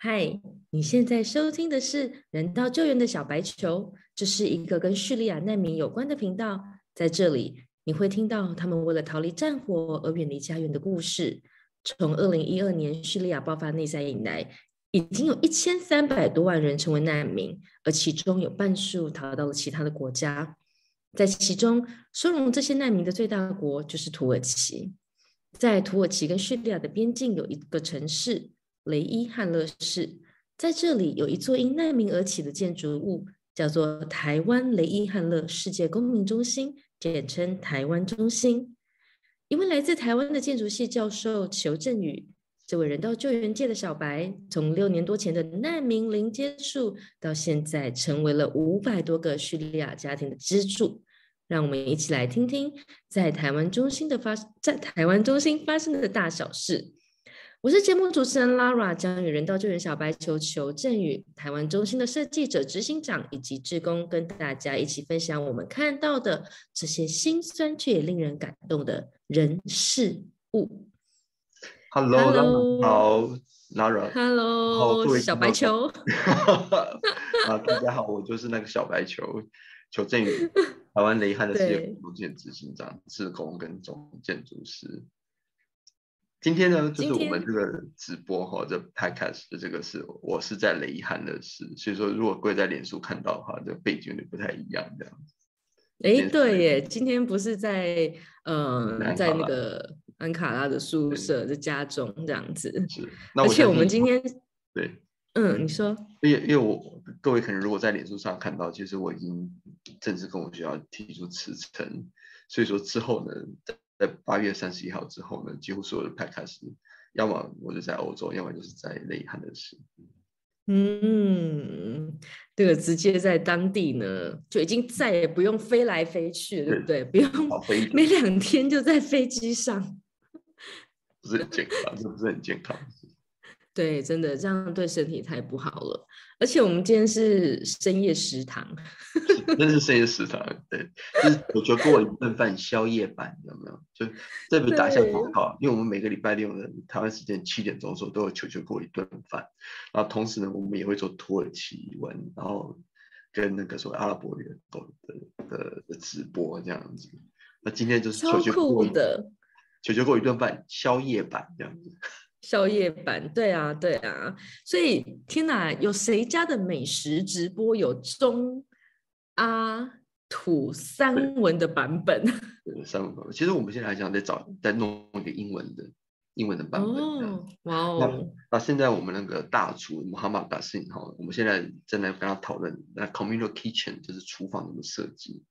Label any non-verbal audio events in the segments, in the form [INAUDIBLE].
嗨，你现在收听的是人道救援的小白球，这是一个跟叙利亚难民有关的频道。在这里，你会听到他们为了逃离战火而远离家园的故事。从二零一二年叙利亚爆发内战以来，已经有一千三百多万人成为难民，而其中有半数逃到了其他的国家。在其中，收容这些难民的最大国就是土耳其。在土耳其跟叙利亚的边境有一个城市。雷伊汉勒市，在这里有一座因难民而起的建筑物，叫做台湾雷伊汉勒世界公民中心，简称台湾中心。一位来自台湾的建筑系教授裘振宇，这位人道救援界的小白，从六年多前的难民零接触，到现在成为了五百多个叙利亚家庭的支柱。让我们一起来听听，在台湾中心的发，在台湾中心发生的大小事。我是节目主持人 Lara，将与人道救援小白球球振宇、台湾中心的设计者、执行长以及志工，跟大家一起分享我们看到的这些心酸却也令人感动的人事物。Hello，好，Lara，Hello，小白球。[LAUGHS] 啊，大家好，我就是那个小白球球振宇，台湾雷汉的 [LAUGHS] 事业部建执行长、志工跟总建筑师。今天呢，就是我们这个直播哈，这 podcast 的这个是我是在雷汉的事，所以说如果各位在脸书看到的话，这背景就不太一样这样子。哎，对耶，今天不是在呃，在那个安卡拉的宿舍的家中这样子。是，而且我们今天对，嗯，你说，因为因为我各位可能如果在脸书上看到，其实我已经正式跟我学校提出辞呈，所以说之后呢。在八月三十一号之后呢，几乎所有的派开始，要么我就在欧洲，要么就是在内涵的事。嗯，这个直接在当地呢，就已经再也不用飞来飞去，对不对？不用每两天就在飞机上，[LAUGHS] 不是很健康，这不是很健康。[LAUGHS] 对，真的这样对身体太不好了。而且我们今天是深夜食堂，[LAUGHS] 真是深夜食堂。对，就是我觉得过一顿饭宵夜版，有没有？就这不打一下广告，因为我们每个礼拜六的台湾时间七点钟的时候都有球球过一顿饭。然后同时呢，我们也会做土耳其文，然后跟那个所谓阿拉伯语的的的直播这样子。那今天就是球球过的球球过一顿饭宵夜版这样子。[LAUGHS] 宵夜版，对啊，对啊，所以天哪，有谁家的美食直播有中阿土三文的版本？三文版本，其实我们现在还想再找再弄一个英文的英文的版本。哦，哇哦！那现在我们那个大厨 Muhammad Basin 哈，我们现在正在跟他讨论那 Communal Kitchen 就是厨房怎么设计，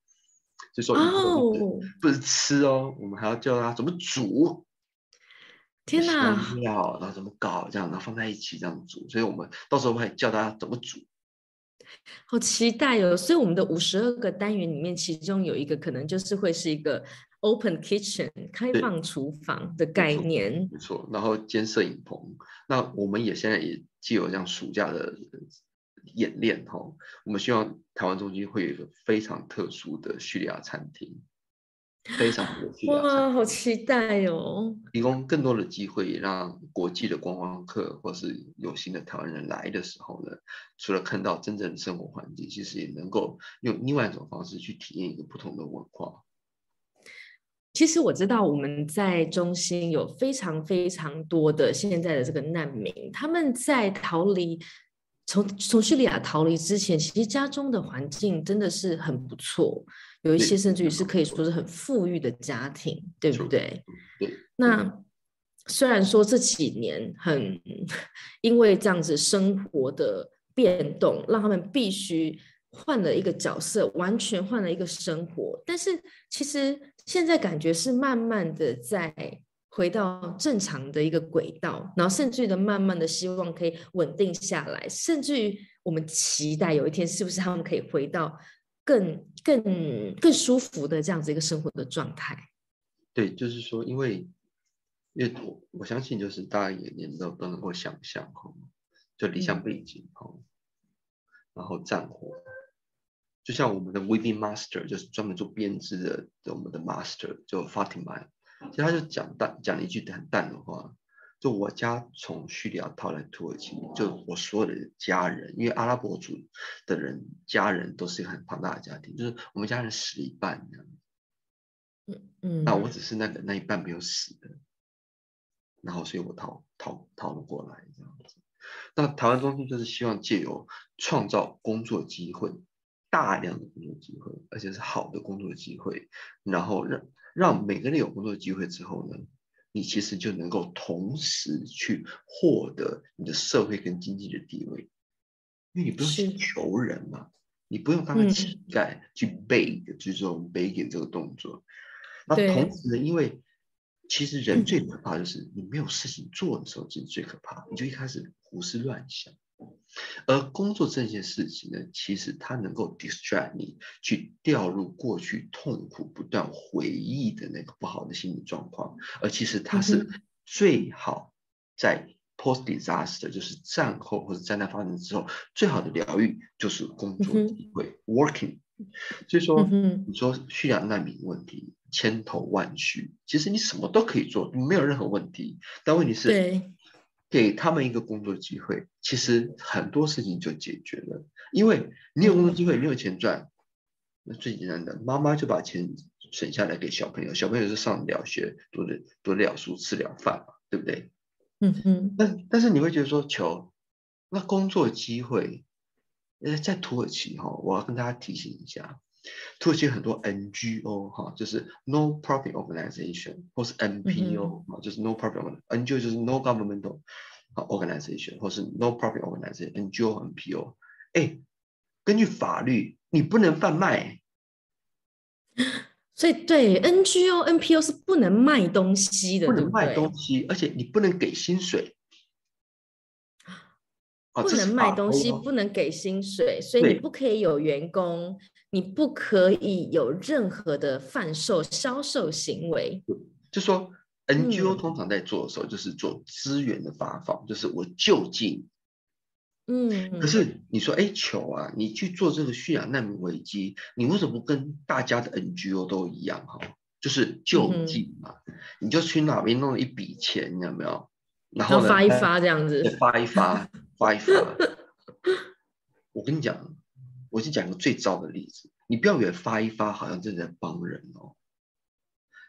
就说哦，不是吃哦，我们还要教他怎么煮。天哪！料，然后怎么搞这样，然后放在一起这样煮，所以我们到时候会教大家怎么煮。好期待哦！所以我们的五十二个单元里面，其中有一个可能就是会是一个 open kitchen 开放厨房的概念。没错，然后兼摄影棚。那我们也现在也既有这样暑假的演练哈，我们希望台湾中心会有一个非常特殊的叙利亚餐厅。非常哇，好期待哦！提供更多的机会，让国际的观光客或是有心的台湾人来的时候呢，除了看到真正的生活环境，其实也能够用另外一种方式去体验一个不同的文化。其实我知道我们在中心有非常非常多的现在的这个难民，他们在逃离从从叙利亚逃离之前，其实家中的环境真的是很不错。有一些甚至于是可以说是很富裕的家庭，对不对？那虽然说这几年很因为这样子生活的变动，让他们必须换了一个角色，完全换了一个生活，但是其实现在感觉是慢慢的在回到正常的一个轨道，然后甚至于的慢慢的希望可以稳定下来，甚至于我们期待有一天是不是他们可以回到。更更更舒服的这样子一个生活的状态，对，就是说，因为因为我我相信，就是大家也也都都能够想象哈，就理想背景哈，然后战火，就像我们的 Weaving Master，就是专门做编织的，我们的 Master 就 Fatima，其实他就讲淡讲了一句很淡的话，就我家从叙利亚逃来土耳其，就我所有的家人，因为阿拉伯族的人家人都是一个很庞大的家庭，就是我们家人死了一半这样。嗯嗯，那我只是那个那一半没有死的，然后所以我逃逃逃了过来这样子。那台湾中心就是希望借由创造工作机会，大量的工作机会，而且是好的工作机会，然后让让每个人有工作机会之后呢，你其实就能够同时去获得你的社会跟经济的地位，因为你不用去求人嘛，你不用当个乞丐去 beg，就是说 begging 这个动作。那同时呢，因为其实人最可怕就是你没有事情做的时候，其实最可怕，你就一开始胡思乱想。而工作这件事情呢，其实它能够 distract 你，去掉入过去痛苦不断回忆的那个不好的心理状况。而其实它是最好在 post disaster，就是战后或者灾难发生之后，最好的疗愈就是工作机会 working。所以说，你说叙利亚难民问题。千头万绪，其实你什么都可以做，没有任何问题。但问题是，给他们一个工作机会，其实很多事情就解决了。因为你有工作机会，你有钱赚，那最简单的，妈妈就把钱省下来给小朋友，小朋友是上了学，读的读了书，吃了饭嘛，对不对？嗯嗯。但但是你会觉得说，求那工作机会，呃，在土耳其哈，我要跟大家提醒一下。土耳其很多 NGO 哈，就是 No Profit Organization，或是 NPO 啊，就是 No Profit，NGO 就是 No Governmental Organization，或是 No Profit Organization，NGO、NPO。哎，根据法律，你不能贩卖。所以对 NGO、NPO 是不能卖东西的，不能卖东西，而且你不能给薪水。不能卖东西，不能给薪水，所以你不可以有员工。你不可以有任何的贩售、销售行为。就说 NGO 通常在做的时候，就是做资源的发放，就是我就近。嗯。可是你说，哎，球啊，你去做这个叙利亚难民危机，你为什么不跟大家的 NGO 都一样哈？就是就近嘛，你就去哪边弄一笔钱，你有没有？然后发一发这样子。发一发，发一发。[LAUGHS] 我跟你讲。我先讲个最糟的例子，你不要以为发一发好像真的在帮人哦，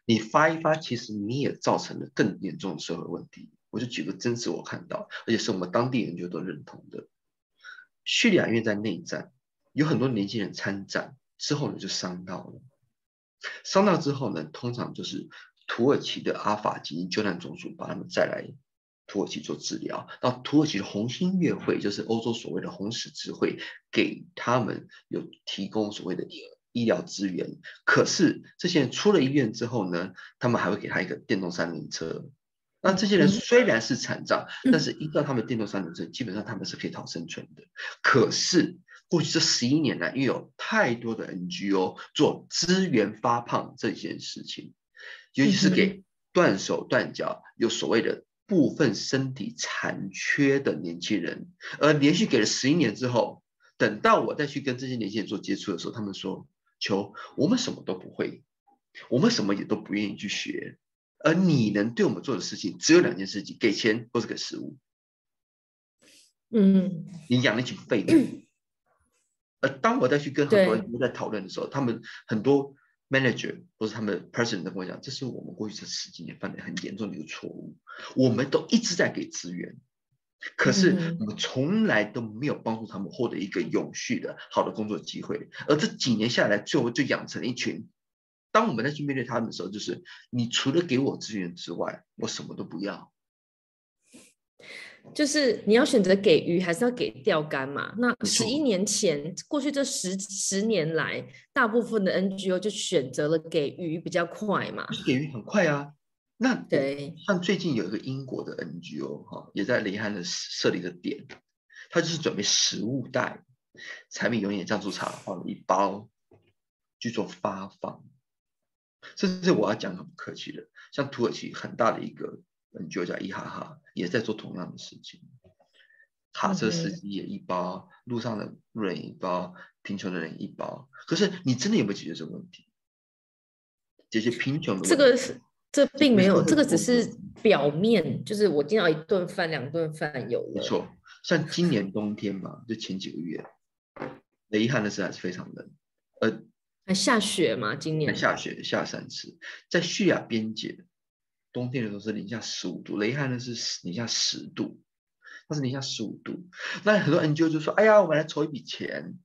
你发一发，其实你也造成了更严重的社会问题。我就举个真实我看到，而且是我们当地人就都认同的。叙利亚因为在内战，有很多年轻人参战之后呢就伤到了，伤到之后呢，通常就是土耳其的阿法基金救难总署把他们再来。土耳其做治疗，那土耳其的红新月会，就是欧洲所谓的红十字会，给他们有提供所谓的医疗资源。可是这些人出了医院之后呢，他们还会给他一个电动三轮车。那这些人虽然是残障，但是依照他们电动三轮车，基本上他们是可以讨生存的。可是过去这十一年来，因为有太多的 NGO 做资源发胖这件事情，尤其是给断手断脚有所谓的。部分身体残缺的年轻人，而连续给了十一年之后，等到我再去跟这些年轻人做接触的时候，他们说：“求我们什么都不会，我们什么也都不愿意去学，而你能对我们做的事情只有两件事情：给钱或是给食物。”嗯，你养了一群废物。[CLEARS THROAT] 而当我再去跟很多人在讨论的时候，他们很多。Manager 或是他们 president 跟我讲，这是我们过去这十几年犯的很严重的一个错误。我们都一直在给资源，可是我们从来都没有帮助他们获得一个永续的好的工作机会。而这几年下来，最后就养成了一群。当我们再去面对他们的时候，就是你除了给我资源之外，我什么都不要。就是你要选择给鱼还是要给钓竿嘛？那十一年前，过去这十十年来，大部分的 NGO 就选择了给鱼比较快嘛。给鱼很快啊。那对，像最近有一个英国的 NGO 哈，也在雷汉的设立的点，他就是准备食物袋、柴米油盐酱醋茶放了一包去做发放。甚至我要讲很不客气的，像土耳其很大的一个。NGO 叫伊哈哈，也在做同样的事情。卡车司机也一包，路上的路人一包，贫穷的人一包。可是你真的有没有解决这个问题？解决贫穷的？这个是这并没有，这这个只是是表面，就是我今天要一顿饭、两顿饭有了。没错，像今年冬天嘛，就前几个月，很遗憾的是还是非常冷，呃，还下雪嘛？今还年下雪下三次，在叙利亚边界，冬天的时候是零下十五度，雷汉呢是十零下十度，它是零下十五度。那很多 NGO 就说：“哎呀，我们来筹一笔钱，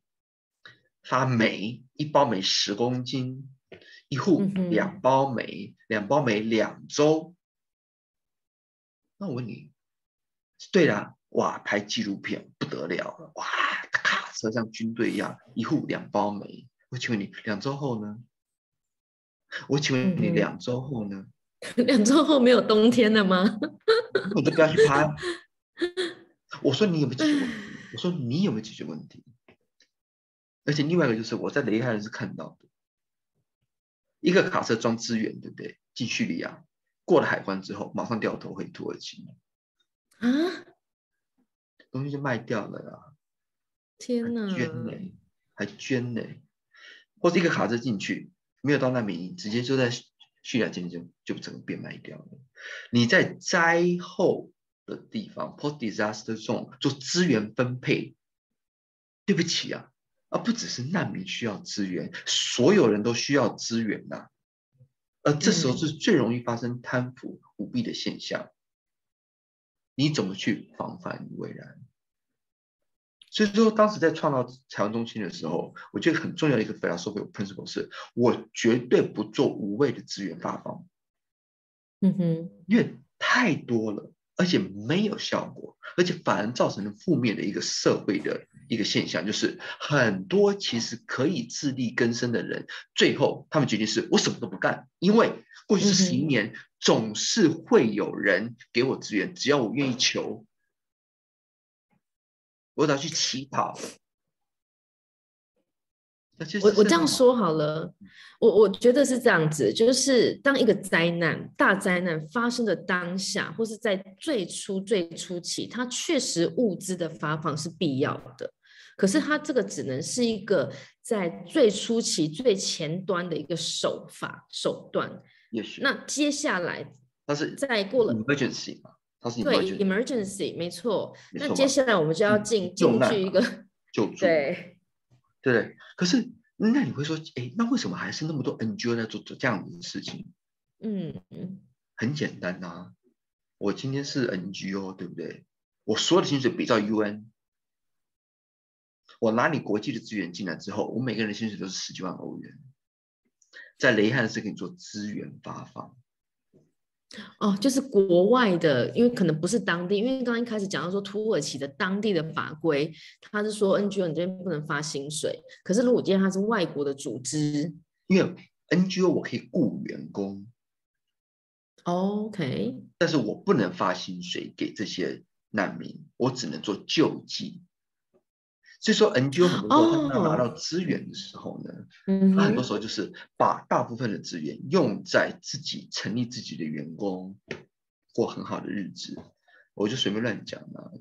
发煤，一包煤十公斤，一户两包煤，两包煤两周。”那我问你，对啦，哇，拍纪录片不得了了，哇，卡车像军队一样，一户两包煤。我请问你，两周后呢？我请问你，两周后呢？[LAUGHS] 两周后没有冬天了吗？你都不要去拍。[LAUGHS] 我说你有没有解决问题？[LAUGHS] 我说你有没有解决问题？而且另外一个就是我在雷汉是看到的，一个卡车装资源，对不对？进叙利亚，过了海关之后，马上掉头回土耳其，啊！东西就卖掉了啦。天哪！捐呢，还捐呢，或者一个卡车进去没有到难民营，直接就在叙叙利亚间就就整个变卖掉了。你在灾后的地方 （post disaster zone） 做资源分配，对不起啊，而不只是难民需要资源，所有人都需要资源呐、而这时候嗯是最容易发生贪腐舞弊的现象。你怎么去防范于未然？所以说，当时在创造台湾中心的时候，我觉得很重要的一个 philosophy principle 是，我绝对不做无谓的资源发放，嗯哼，因为太多了，而且没有效果，而且反而造成了负面的一个社会的一个现象，就是很多其实可以自力更生的人，最后他们决定是我什么都不干，因为过去这十一年总是会有人给我资源，只要我愿意求。我只要去乞讨。我我这样说好了，我我觉得是这样子，就是当一个灾难、大灾难发生的当下，或是在最初最初期，它确实物资的发放是必要的。可是它这个只能是一个在最初期、最前端的一个手法手段。也许那接下来它是再过了它是对 emergency 没错。那接下来我们就要嗯进进去一个救 [LAUGHS] 助，对，对对？可是那你会说，哎，那为什么还是那么多 NGO 在做做这样子的事情？嗯嗯很简单呐、我今天是 NGO，对不对？我所有的薪水比照 UN，我拿你国际的资源进来之后，我每个人的薪水都是十几万欧元，在雷汉是给你做资源发放。哦，就是国外的，因为可能不是当地，因为刚刚一开始讲到说土耳其的当地的法规，他是说 NGO 你这边不能发薪水，可是如果今天他是外国的组织因为 NGO 我可以雇员工，，OK，但是我不能发薪水给这些难民，我只能做救济。所以说 NGO 很多时候他拿哦到资源的时候呢，嗯他很多，时候就是把大部分的资源用在自己成立自己的员工，过很好的日子。我就随便乱讲啊。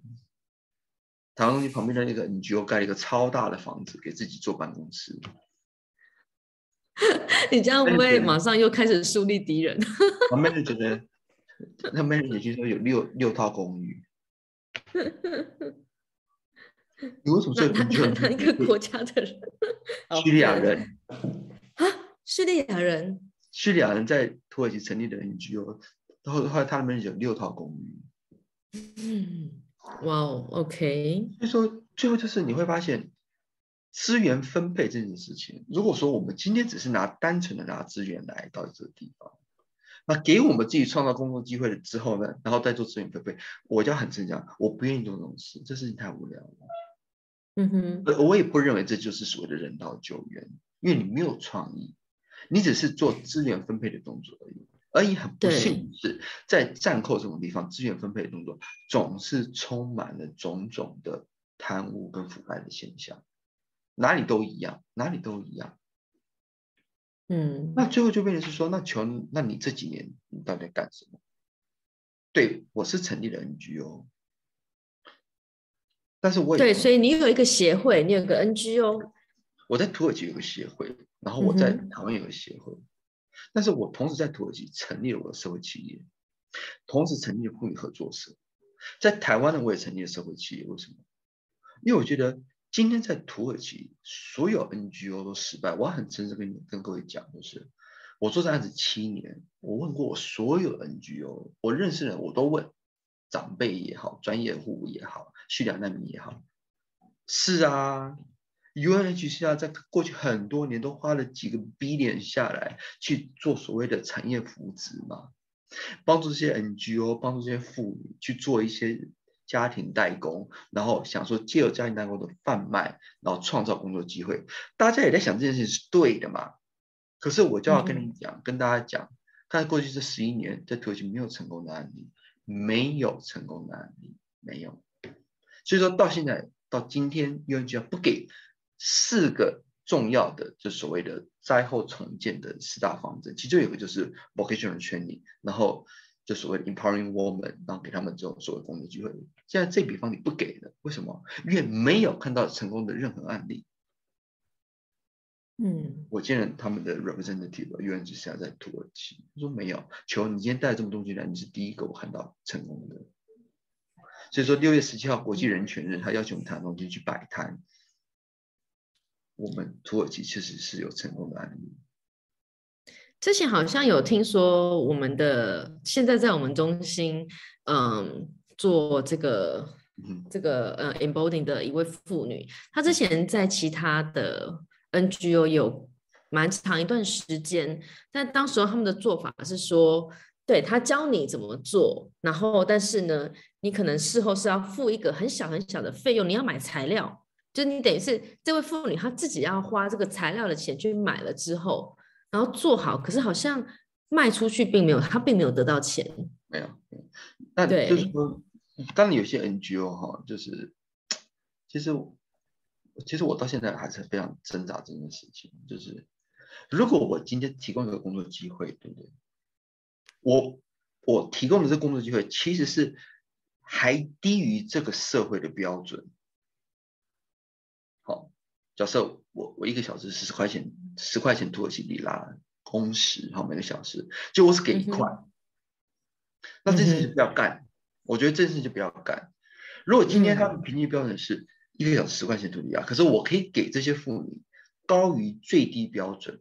台湾中心旁边的那个 NGO 盖了一个超大的房子给自己做办公室，[LAUGHS] 你这样会不会马上又开始树立敌人？[LAUGHS] 旁边就觉得，那 manager 听说有六六套公寓。[LAUGHS] 你为什么说那那 NGO 那那一个国家的人，[LAUGHS] 叙利亚人，啊，叙利亚人，叙利亚人在土耳其成立的 NGO，然后后来他们有六套公寓。嗯，哇哦，OK，所以说，最后就是你会发现，资源分配这件事情，如果说我们今天只是拿单纯的拿资源来到这个地方，那给我们自己创造工作机会了之后呢，然后再做资源分配，我就很正常，我不愿意做这种事，这事情太无聊了。嗯哼，我我也不认为这就是所谓的人道救援，因为你没有创意，你只是做资源分配的动作而已。而已很不幸的是，在战后这种地方，资源分配的动作总是充满了种种的贪污跟腐败的现象，哪里都一样，哪里都一样。嗯，那最后就变成是说，那求，那你这几年你到底在干什么？对我是成立了 NGO，但是我也对，所以你有一个协会，你有个 NGO，我在土耳其有个协会，然后我在台湾有个协会，但是我同时在土耳其成立了我的社会企业，同时成立了妇女合作社，在台湾呢我也成立了社会企业。为什么？因为我觉得今天在土耳其所有 NGO 都失败。我很诚实跟你跟各位讲，就是我做这案子七年，我问过我所有 NGO，我认识的人我都问，长辈也好，专业户也好，叙利亚难民也好，是啊。UNHCR 在过去很多年都花了几个 billion 下来去做所谓的产业扶植嘛，帮助这些 NGO，帮助这些妇女去做一些家庭代工，然后想说借由家庭代工的贩卖，然后创造工作机会。大家也在想这件事情是对的嘛？可是我就要跟你讲，跟大家讲，看过去这十一年在土耳其没有成功的案例，没有成功的案例，没有。所以说到现在到今天，UNHCR 不给。四个重要的，就所谓的灾后重建的四大方针，其中有一个就是 vocational training，然后就所谓的 empowering woman，然后给他们这种所谓工作机会。现在这笔方你不给了，为什么？因为没有看到成功的任何案例。嗯，我见了他们的 representative，因为是现在在土耳其，他说没有。求你今天带这么多东西来，你是第一个我看到成功的。所以说六月十七号国际人权日，他邀请我们谈东西去摆摊。我们土耳其确实是有成功的案例。之前好像有听说，我们的现在在我们中心，嗯，做这个，这个呃，embodying 的一位妇女，她之前在其他的 NGO 有蛮长一段时间，但当时候他们的做法是说，对他教你怎么做，然后但是呢，你可能事后是要付一个很小很小的费用，你要买材料。就你等于是这位妇女，她自己要花这个材料的钱去买了之后，然后做好，可是好像卖出去并没有，她并没有得到钱。没有，那就是说，当然有些 NGO 哈，就是其实其实我到现在还是非常挣扎这件事情，就是如果我今天提供一个工作机会，对不对？我我提供的这工作机会其实是还低于这个社会的标准。好，假设我我一个小时十块钱，十块钱土耳其里拉工时，好每个小时，就我是给一块，那这件事就不要干。我觉得这件事就不要干。如果今天他们平均标准是一个小时十块钱土里拉，可是我可以给这些妇女高于最低标准，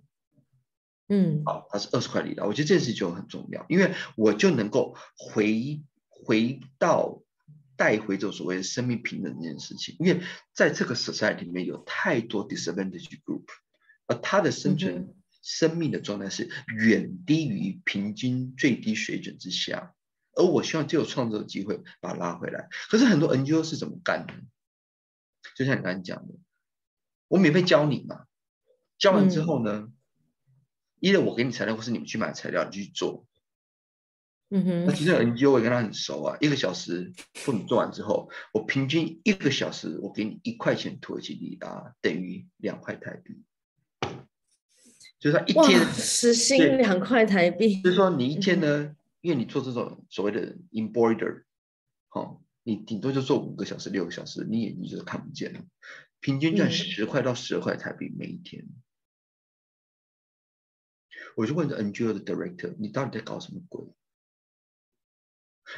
嗯，好，它是二十块里拉，我觉得这件事就很重要，因为我就能够回回到。带回这种所谓的生命平等这件事情，因为在这个 society 里面有太多 disadvantage group，而他的生存生命的状态是远低于平均最低水准之下，而我希望就有创作的机会把它拉回来。可是很多 NGO 是怎么干的？就像你刚才讲的，我免费教你嘛，教完之后呢，一我给你材料，或是你们去买材料你去做。嗯哼，那其实 NGO 我也跟他很熟啊，一个小时父母做完之后，我平均一个小时我给你一块钱土耳其里拉，等于两块台币。就是他一天时薪两块台币。就是说你一天呢，因为你做这种所谓的 embroider，好，你顶多就做五个小时、六个小时，你眼睛就是看不见了。平均赚十块到十二块台币每一天。我就问这 NGO 的 director，你到底在搞什么鬼？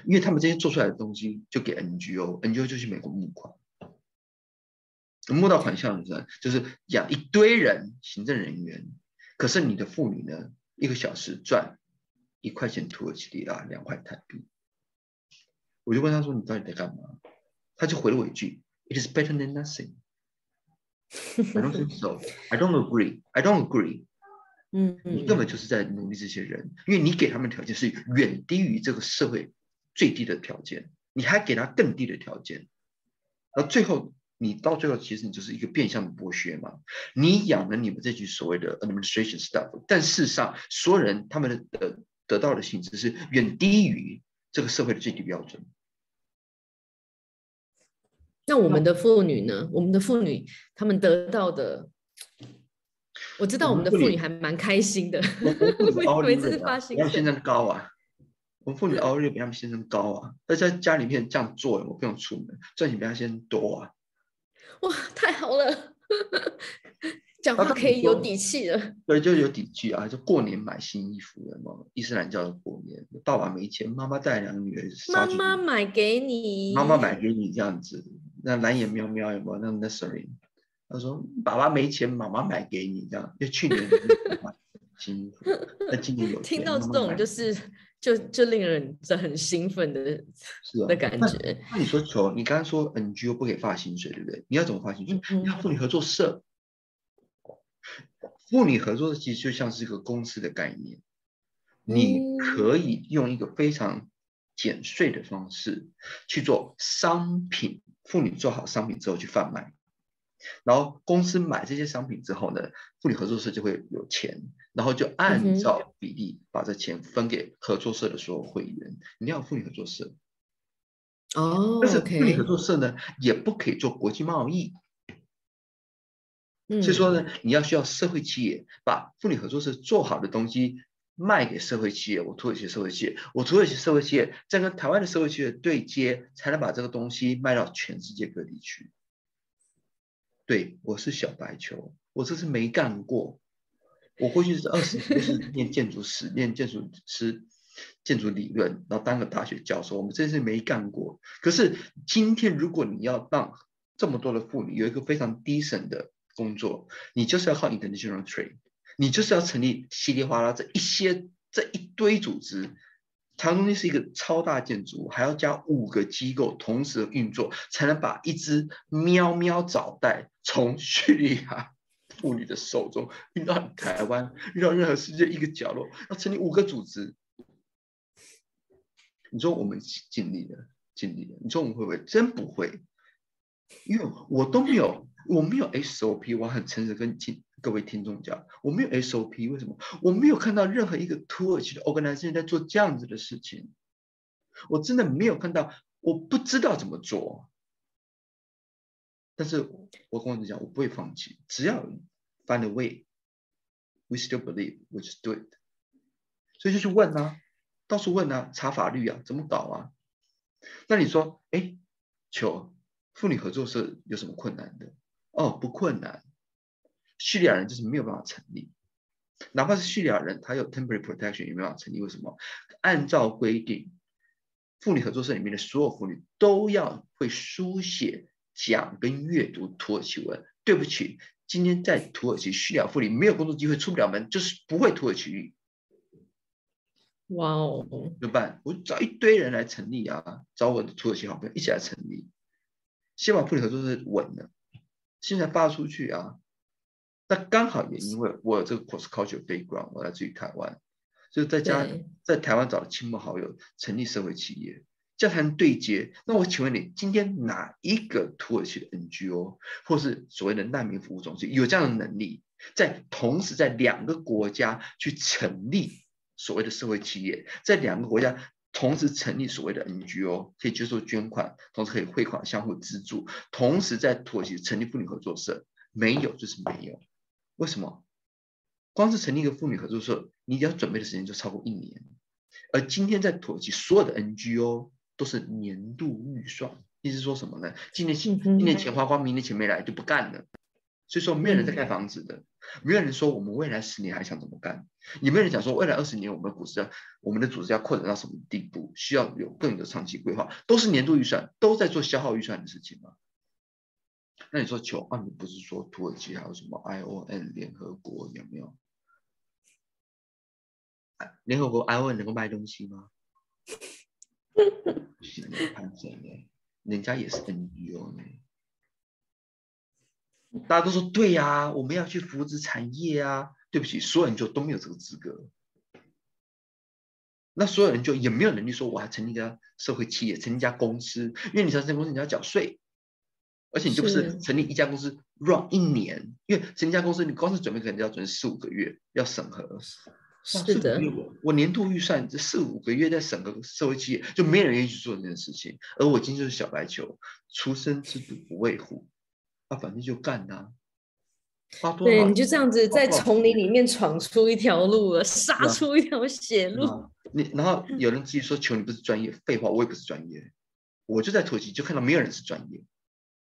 因为他们这些做出来的东西就给 NGO，NGO 就去美国募款，募到款项是就是养一堆人，行政人员。可是你的妇女呢，一个小时赚一块钱土耳其里拉，两块台币。我就问他说：“你到底在干嘛？”他就回了我一句：“It is better than nothing。” [LAUGHS] I don't think so. I don't agree. I don't agree. 嗯你根本就是在努力这些人，因为你给他们条件是远低于这个社会。最低的条件，你还给他更低的条件，那最后你到最后其实你就是一个变相的剥削嘛。你养了你们这群所谓的 administration staff，但事实上所有人他们的得得到的薪资是远低于这个社会的最低标准。那我们的妇女呢？我们的妇女他们得到的，我知道我们的妇女还蛮开心的，[LAUGHS] 每次发薪要现在高啊。我们妇女熬夜比他们先生高啊，而在家里面这样做，我不用出门，赚钱比他先生多啊。哇，太好了！讲话可以有底气了。对，就有底气啊！就过年买新衣服了嘛，伊斯兰教的过年，爸爸没钱，妈妈带两个女儿，妈妈买给你，妈妈买给你这样子。那蓝眼喵喵有没有？那那 sorry，他说爸爸没钱，妈妈买给你这样。就去年买新衣服，那今年有听到这种就是就就令人这很兴奋的，是啊的感觉。那你说球你刚刚说 NGO 不给发薪水，对不对？你要怎么发薪水？你要妇女合作社。妇女合作其实就像是一个公司的概念，你可以用一个非常减税的方式去做商品，妇女做好商品之后去贩卖，然后公司买这些商品之后呢，妇女合作社就会有钱，然后就按照比例把这钱分给合作社的所有会员。你要妇女合作社。哦，但是妇女合作社呢也不可以做国际贸易。所以说呢，你要需要社会企业把妇女合作社做好的东西卖给社会企业。我土耳其社会企业，我土耳其社会企业再跟台湾的社会企业对接，才能把这个东西卖到全世界各地去。对，我是小白球，我这是没干过。我过去是二十年是念建筑史，念建筑师、建筑理论，然后当个大学教授。我们真是没干过。可是今天，如果你要让这么多的妇女有一个非常低省的。工作，你就是要靠 international trade，你就是要成立稀里哗啦这一些这一堆组织，长东西是一个超大建筑物，还要加五个机构同时运作，才能把一只喵喵早带从叙利亚妇女的手中运到台湾，运到任何世界一个角落，要成立五个组织。你说我们尽力了，尽力了。你说我们会不会？真不会，因为我都没有。我没有 SOP，我很诚实跟听各位听众讲，我没有 SOP，为什么？我没有看到任何一个土耳其的 organization 在做这样子的事情，我真的没有看到，我不知道怎么做。但是我跟我讲，我不会放弃，只要 find a way，we still believe，we just do it。所以就去问啊，到处问啊，查法律啊，怎么搞啊？那你说，哎，求妇女合作社有什么困难的？哦，不困难。叙利亚人就是没有办法成立，哪怕是叙利亚人，他有 temporary protection 也没办法成立。为什么？按照规定，妇女合作社里面的所有妇女都要会书写、讲跟阅读土耳其文。对不起，今天在土耳其叙利亚妇女没有工作机会，出不了门，就是不会土耳其语。哇哦，怎么办？我找一堆人来成立啊，找我的土耳其好朋友一起来成立，先把妇女合作社稳了。现在发出去啊，那刚好也因为我有这个 cross culture background，我来自于台湾，所以在家在台湾找了亲朋好友成立社会企业，这样才能对接。那我请问你，今天哪一个土耳其的 NGO 或是所谓的难民服务中心有这样的能力，在同时在两个国家去成立所谓的社会企业，在两个国家？同时成立所谓的 NGO，可以接受捐款，同时可以汇款相互资助，同时在土耳其成立妇女合作社，没有就是没有。为什么？光是成立一个妇女合作社，你要准备的时间就超过一年。而今天在土耳其所有的 NGO 都是年度预算，意思说什么呢？今年今今年钱花光，明年钱没来就不干了。所以说没有人在盖房子的，没有人说我们未来十年还想怎么干，也没有人讲说未来二十年我们的股市要我们的组织要扩展到什么地步，需要有更有长期规划，都是年度预算，都在做消耗预算的事情嘛。那你说求啊，你不是说土耳其还有什么 ION 联合国有没有？联合国 ION 能够卖东西吗？[LAUGHS] 不行，看谁呢？人家也是 NGO 呢。大家都说对呀，我们要去扶持产业啊。对不起，所有人就都没有这个资格。那所有人就也没有能力说，我还成立一家社会企业，成立一家公司。因为你成立公司，你要缴税，而且你就不是成立一家公司 run 一年。因为成立一家公司，你光是准备可能就要准备四五个月，要审核。是的，我年度预算这四五个月在审核社会企业，就没人愿意去做这件事情。而我今天就是小白球，出生之犊不畏虎。他反正就干呐，对，你就这样子在丛林里面闯出一条路了，杀出一条血路。你然后有人继续说：“求你不是专业，废话，我也不是专业，我就在土耳其就看到没有人是专业。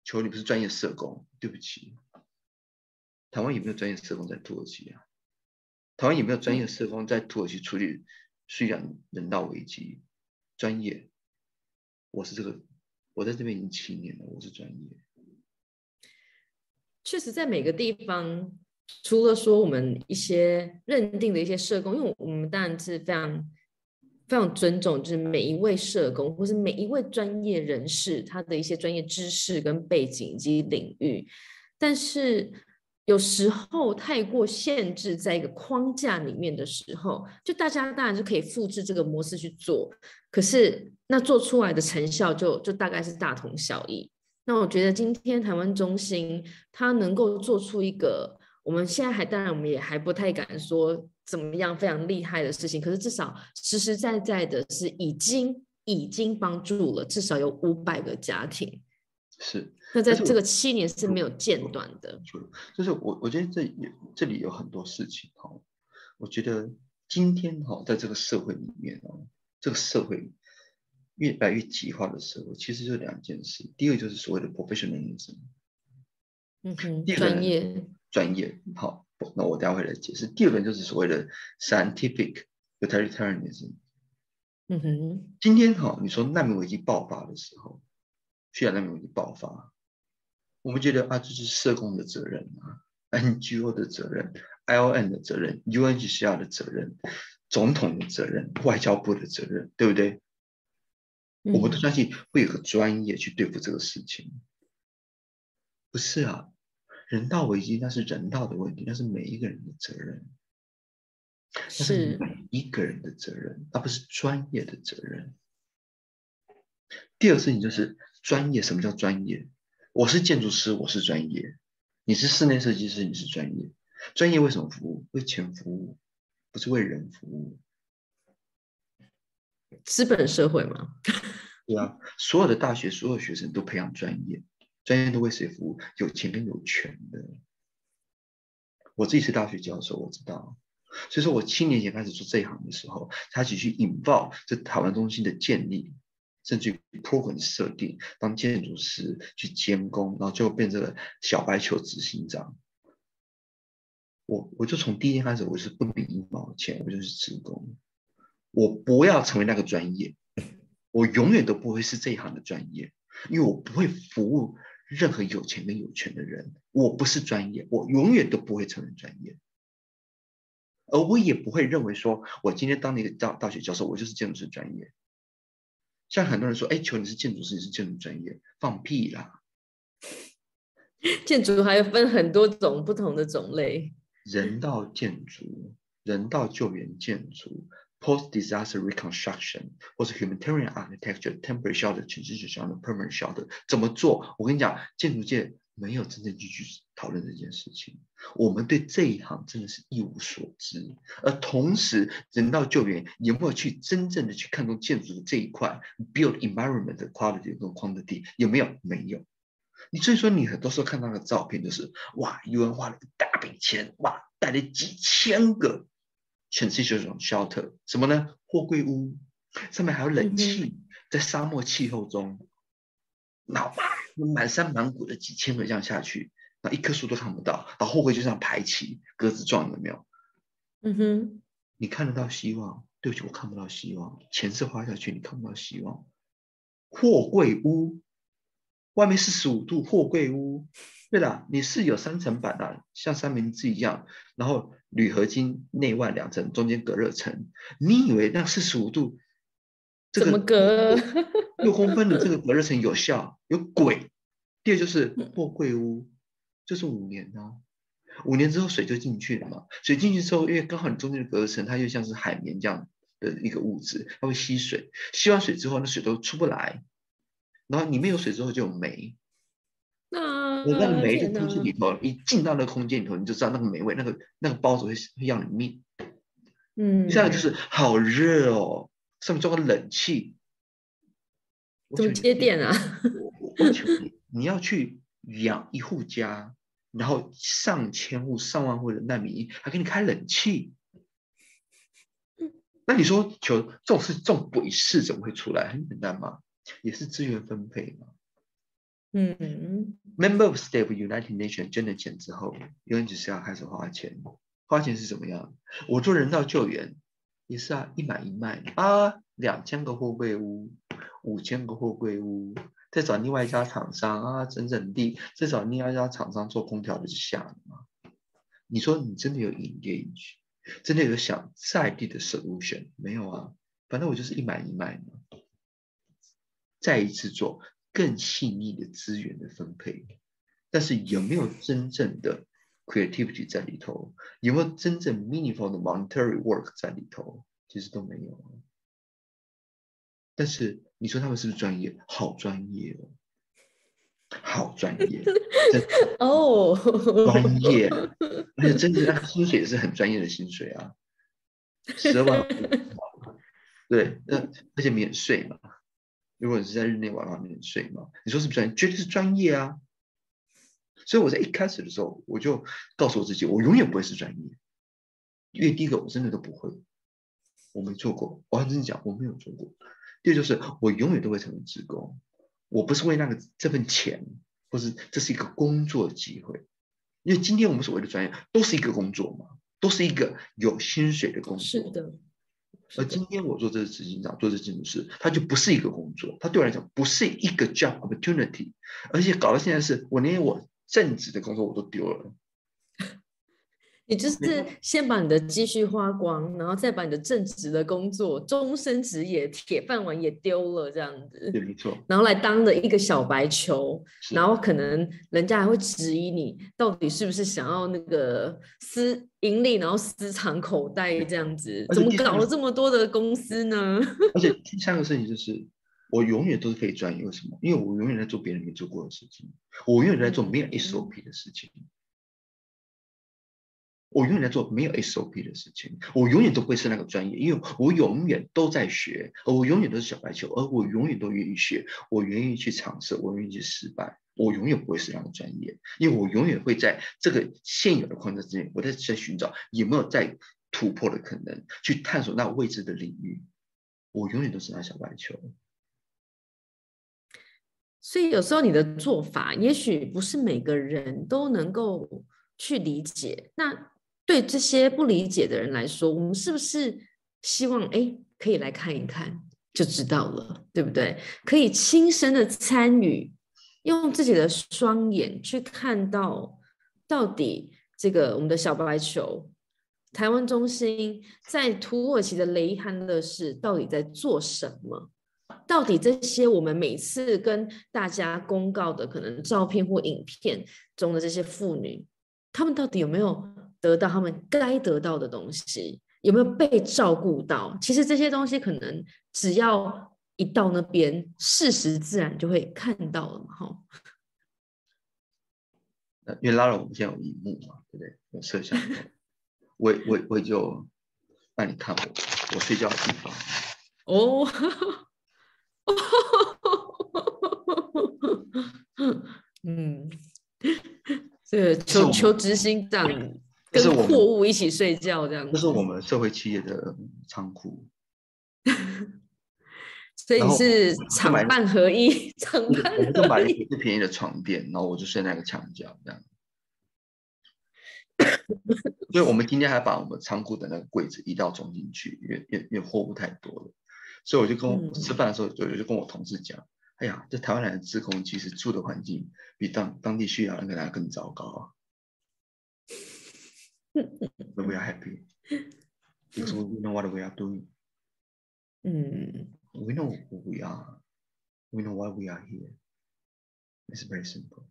求你不是专业社工，对不起，台湾有没有专业社工在土耳其啊？台湾有没有专业社工在土耳其处理叙利亚人道危机？专业，我是这个，我在这边已经七年了，我是专业。确实，在每个地方，除了说我们一些认定的一些社工，因为我们当然是非常非常尊重，就是每一位社工或是每一位专业人士他的一些专业知识跟背景以及领域，但是有时候太过限制在一个框架里面的时候，就大家当然是可以复制这个模式去做，可是那做出来的成效就就大概是大同小异。那我觉得今天台湾中心它能够做出一个，我们现在还当然我们也还不太敢说怎么样非常厉害的事情，可是至少实实在在的是已经已经帮助了至少有五百个家庭。是。那在这个七年是没有间断的。就是我我觉得这这里有很多事情哈，我觉得今天哈在这个社会里面哦，这个社会。越来越极化的时候，其实就两件事。第一个就是所谓的 professionalism，嗯哼，专业，专业。好，那我待会来解释。第二个就是所谓的 scientific utilitarianism。嗯哼，今天哈，你说难民危机爆发的时候，需要难民危机爆发，我们觉得啊，这是社工的责任啊，NGO 的责任，ION 的责任，UNHCR 的责任，总统的责任，外交部的责任，对不对？我们都相信会有个专业去对付这个事情，不是啊？人道危机那是人道的问题，那是每一个人的责任，那是每一个人的责任，而不是专业的责任。第二个事情就是专业，什么叫专业？我是建筑师，我是专业；你是室内设计师，你是专业。专业为什么服务？为钱服务，不是为人服务。资本社会嘛，[LAUGHS] 对啊，所有的大学，所有学生都培养专业，专业都为谁服务？有钱跟有权的。我自己是大学教授，我知道，所以说我七年前开始做这一行的时候，他只去引爆这台湾中心的建立，甚至 program 设定，当建筑师去监工，然后最后变成了小白球执行长。我我就从第一天开始，我是不领一毛钱，我就是职工。我不要成为那个专业，我永远都不会是这一行的专业，因为我不会服务任何有钱跟有权的人。我不是专业，我永远都不会成为专业，而我也不会认为说我今天当那个大大学教授，我就是建筑师专业。像很多人说，哎，求你是建筑师，你是建筑专业，放屁啦！建筑还有分很多种不同的种类，人道建筑、人道救援建筑。Post-disaster reconstruction 或者 humanitarian architecture、temporary shelter、transition shelter、permanent shelter 怎么做？我跟你讲，建筑界没有真正去去讨论这件事情。我们对这一行真的是一无所知，而同时人道救援有没有去真正的去看重建筑的这一块？Build environment quality 跟 quantity 有没有？没有。你所以说你很多时候看到的照片就是哇，有人花了一大笔钱，哇，带了几千个。全是这种 shelter，什么呢？货柜屋，上面还有冷气，在沙漠气候中，那满山满谷的几千个这样下去，那一棵树都看不到，然后货柜就这样排起，鸽子状的没有？嗯哼，你看得到希望？对不起，我看不到希望。钱是花下去，你看不到希望。货柜屋，外面四十五度，货柜屋。对了，你是有三层板的，像三明治一样，然后铝合金内外两层，中间隔热层。你以为那四十五度，怎么隔 [LAUGHS] 六公分的这个隔热层有效？有鬼！第二就是货柜屋，就是五年啊，五年之后水就进去了嘛。水进去之后，因为刚好你中间的隔热层，它就像是海绵这样的一个物质，它会吸水。吸完水之后，那水都出不来，然后里面有水之后就有煤。那那个霉的空气里头，一进到那个空间里头，你就知道那个霉味，那个那个包子会会要你命。嗯，下来就是好热哦，上面装个冷气，怎么接电啊？我求你，你要去养一户家，然后上千户、上万户的难民，还给你开冷气，那你说求这种事、这种鬼事怎么会出来？很简单嘛，也是资源分配嘛。嗯，Member of State of United Nations 捐了钱之后，永远只是要开始花钱。花钱是怎么样？我做人道救援也是啊，一买一卖啊，两千个货柜屋，五千个货柜屋，再找另外一家厂商啊，整整地，再找另外一家厂商做空调的就下了嘛。你说你真的有 engage，真的有想在地的 solution 没有啊？反正我就是一买一卖嘛。再一次做更细腻的资源的分配，但是有没有真正的 creativity 在里头？有没有真正 meaningful 的 monetary work 在里头？其实都没有。但是你说他们是不是专业？好专业哦，好专业，[LAUGHS] 哦，专业，而且真的那薪水也是很专业的薪水啊，十二万，对，那而且免税嘛。如果你是在日内瓦的话，免税嘛？你说是不是专业？绝对是专业啊！所以我在一开始的时候，我就告诉我自己，我永远不会是专业，因为第一个我真的都不会，我没做过，我要真的讲，我没有做过。第二就是我永远都会成为职工，我不是为那个这份钱，或是这是一个工作机会，因为今天我们所谓的专业都是一个工作嘛，都是一个有薪水的工作。是的。而今天我做这个执行长，做这建筑师，他就不是一个工作，他对我来讲不是一个 job opportunity，而且搞到现在是我连我正职的工作我都丢了。你就是先把你的积蓄花光，然后再把你的正职的工作、终身职业、铁饭碗也丢了，这样子。对，没错。然后来当了一个小白球，然后可能人家还会质疑你到底是不是想要那个私盈利，然后私藏口袋这样子，怎么搞了这么多的公司呢？[LAUGHS] 而且第三个事情就是，我永远都是可以专业，为什么？因为我永远在做别人没做过的事情，我永远在做没有 SOP 的事情。我永远在做没有 SOP 的事情，我永远都不会是那个专业，因为我永远都在学，而我永远都是小白球，而我永远都愿意学，我愿意去尝试，我愿意去失败，我永远不会是那个专业，因为我永远会在这个现有的框架之内，我在在寻找有没有在突破的可能，去探索那未知的领域，我永远都是那小白球。所以有时候你的做法，也许不是每个人都能够去理解。那对这些不理解的人来说，我们是不是希望哎，可以来看一看就知道了，对不对？可以亲身的参与，用自己的双眼去看到到底这个我们的小白球。台湾中心在土耳其的雷汉勒市到底在做什么？到底这些我们每次跟大家公告的可能照片或影片中的这些妇女，她们到底有没有得到他们该得到的东西？有没有被照顾到？其实这些东西可能只要一到那边，事实自然就会看到了嘛，哈。那因为拉了我们现在有荧幕嘛，对不对？有摄像头，我我我就让你看我我睡觉的地方。哦，[LAUGHS] 嗯，[LAUGHS] 这个求求执行长跟货物一起睡觉这样子，这是我们社会企业的仓库，[LAUGHS] 所以你是厂办合一，厂我办们就买了合一。一个最便宜的床垫，然后我就睡那个墙角这样。[LAUGHS] 所以我们今天还把我们仓库的那个柜子移到中间去，因为因为因为货物太多了，所以我就跟我、嗯吃饭的时候，就就跟我同事讲，哎呀，这台湾人的自工其实住的环境比当当地叙利亚人可能还更糟糕啊。But we are happy because we know what we are doing. 嗯， We know who we are. We know why we are here. It's very simple.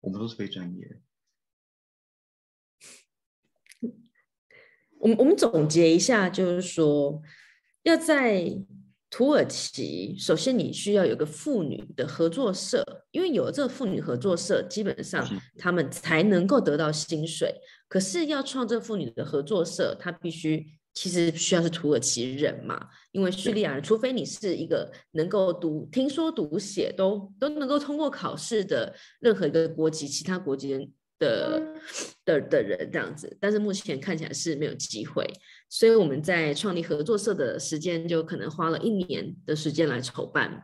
我们都是非专业的。我们我们总结一下，就是说，要在 土耳其，首先你需要有个妇女的合作社，因为有了这个妇女合作社，基本上是他们才能够得到薪水。可是要创这妇女的合作社，它必须其实需要是土耳其人嘛，因为叙利亚人，除非你是一个能够读、听说读写都都能够通过考试的任何一个国籍，其他国籍人的的的人这样子，但是目前看起来是没有机会，所以我们在创立合作社的时间就可能花了一年的时间来筹办。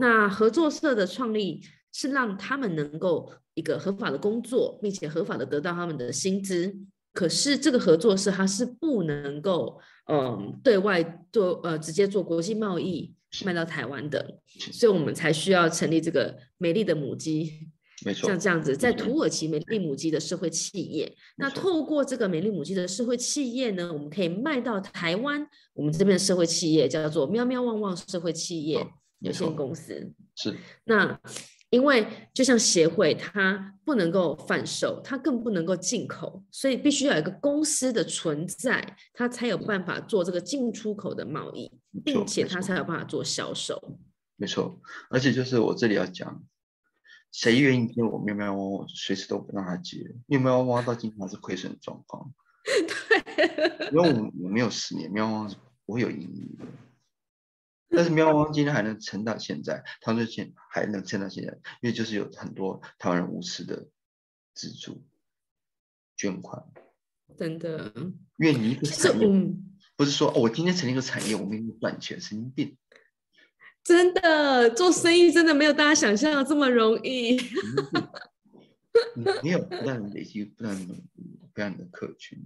那合作社的创立是让他们能够一个合法的工作，并且合法的得到他们的薪资。可是这个合作社它是不能够，嗯，对外做呃直接做国际贸易卖到台湾的，所以我们才需要成立这个美丽的母鸡，没错，像这样子，在土耳其美丽母鸡的社会企业。那透过这个美丽母鸡的社会企业呢，我们可以卖到台湾，我们这边的社会企业叫做喵喵旺旺社会企业有限公司，是那。因为就像协会，它不能够贩售，它更不能够进口，所以必须要有一个公司的存在，它才有办法做这个进出口的贸易，并且它才有办法做销售。没错，而且就是我这里要讲，谁愿意接我喵喵汪汪，随时都不让他接，喵喵汪汪到今天还是亏损状况。[LAUGHS] 对，因为我我没有十年，喵汪是不会有盈利的。但是喵汪今天还能撑到现在，他们现还能撑到现在，因为就是有很多台湾人无私的资助捐款，真的。因为你一个产业，不是说哦，我今天成立一个产业，我们一定赚钱，神经病。真的，做生意真的没有大家想象的这么容易。[LAUGHS] 你没有不断的累积，不断的不断的客群，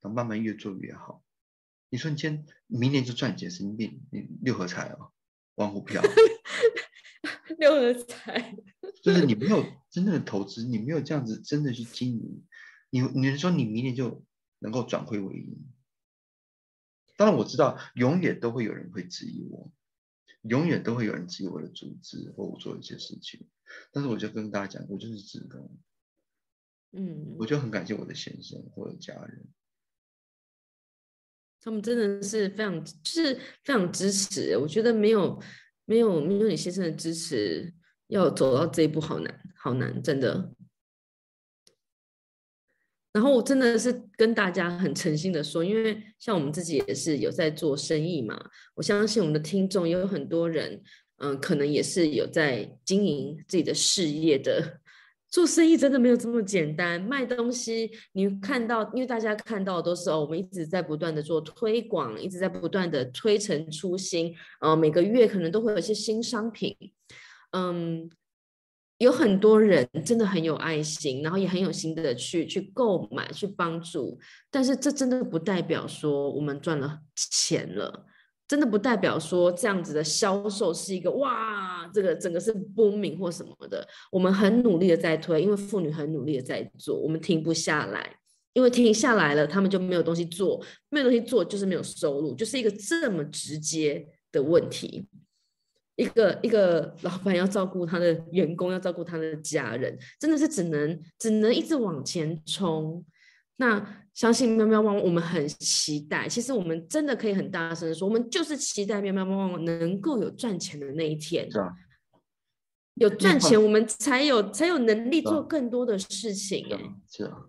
然后慢慢越做越好。你说你今天明年就赚钱，神经病！你六合彩哦，玩股 [LAUGHS] 票，六合彩，就是你没有真正的投资，你没有这样子真的去经营，你你说你明年就能够转亏为盈？当然我知道，永远都会有人会质疑我，永远都会有人质疑我的组织或我做一些事情，但是我就跟大家讲，我就是职工，嗯，我就很感谢我的先生或者家人。他们真的是非常，就是非常支持。我觉得没有，没有，没有你先生的支持，要走到这一步好难，好难，真的。然后我真的是跟大家很诚心的说，因为像我们自己也是有在做生意嘛，我相信我们的听众也有很多人，嗯，可能也是有在经营自己的事业的。做生意真的没有这么简单，卖东西你看到，因为大家看到都是哦，我们一直在不断的做推广，一直在不断的推陈出新，呃，每个月可能都会有一些新商品，嗯，有很多人真的很有爱心，然后也很有心的去去购买去帮助，但是这真的不代表说我们赚了钱了。真的不代表说这样子的销售是一个哇，这个整个是 booming 或什么的。我们很努力的在推，因为妇女很努力的在做，我们停不下来。因为停下来了，他们就没有东西做，没有东西做就是没有收入，就是一个这么直接的问题。一个一个老板要照顾他的员工，要照顾他的家人，真的是只能只能一直往前冲。那相信喵喵汪汪，我们很期待。其实我们真的可以很大声的说，我们就是期待喵喵汪汪能够有赚钱的那一天。是啊，有赚钱，我们才有才有能力做更多的事情。是啊。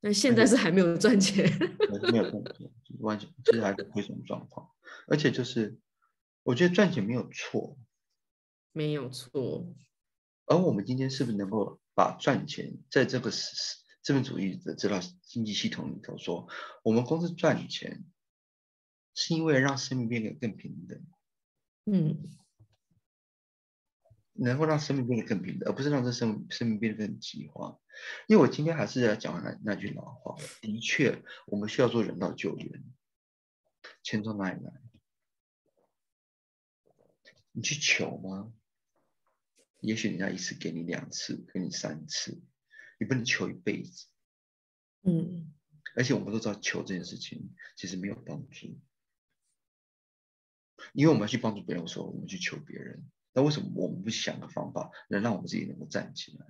那现在是还没有赚钱，没有赚钱，完全其实还是亏损状况。而且就是，我觉得赚钱没有错，没有错。而我们今天是不是能够把赚钱在这个是？资本主义的这套经济系统里头说，我们公司赚钱是因为让生命变得更平等，嗯，能够让生命变得更平等，而不是让这生生命变得更极化。因为我今天还是要讲那那句老话，的确，我们需要做人道救援，钱从哪里来？你去求吗？也许人家一次给你两次，给你三次。你不能求一辈子，嗯，而且我们都知道求这件事情其实没有帮助，因为我们要去帮助别人的时候，我们去求别人，那为什么我们不想个方法，能让我们自己能够站起来？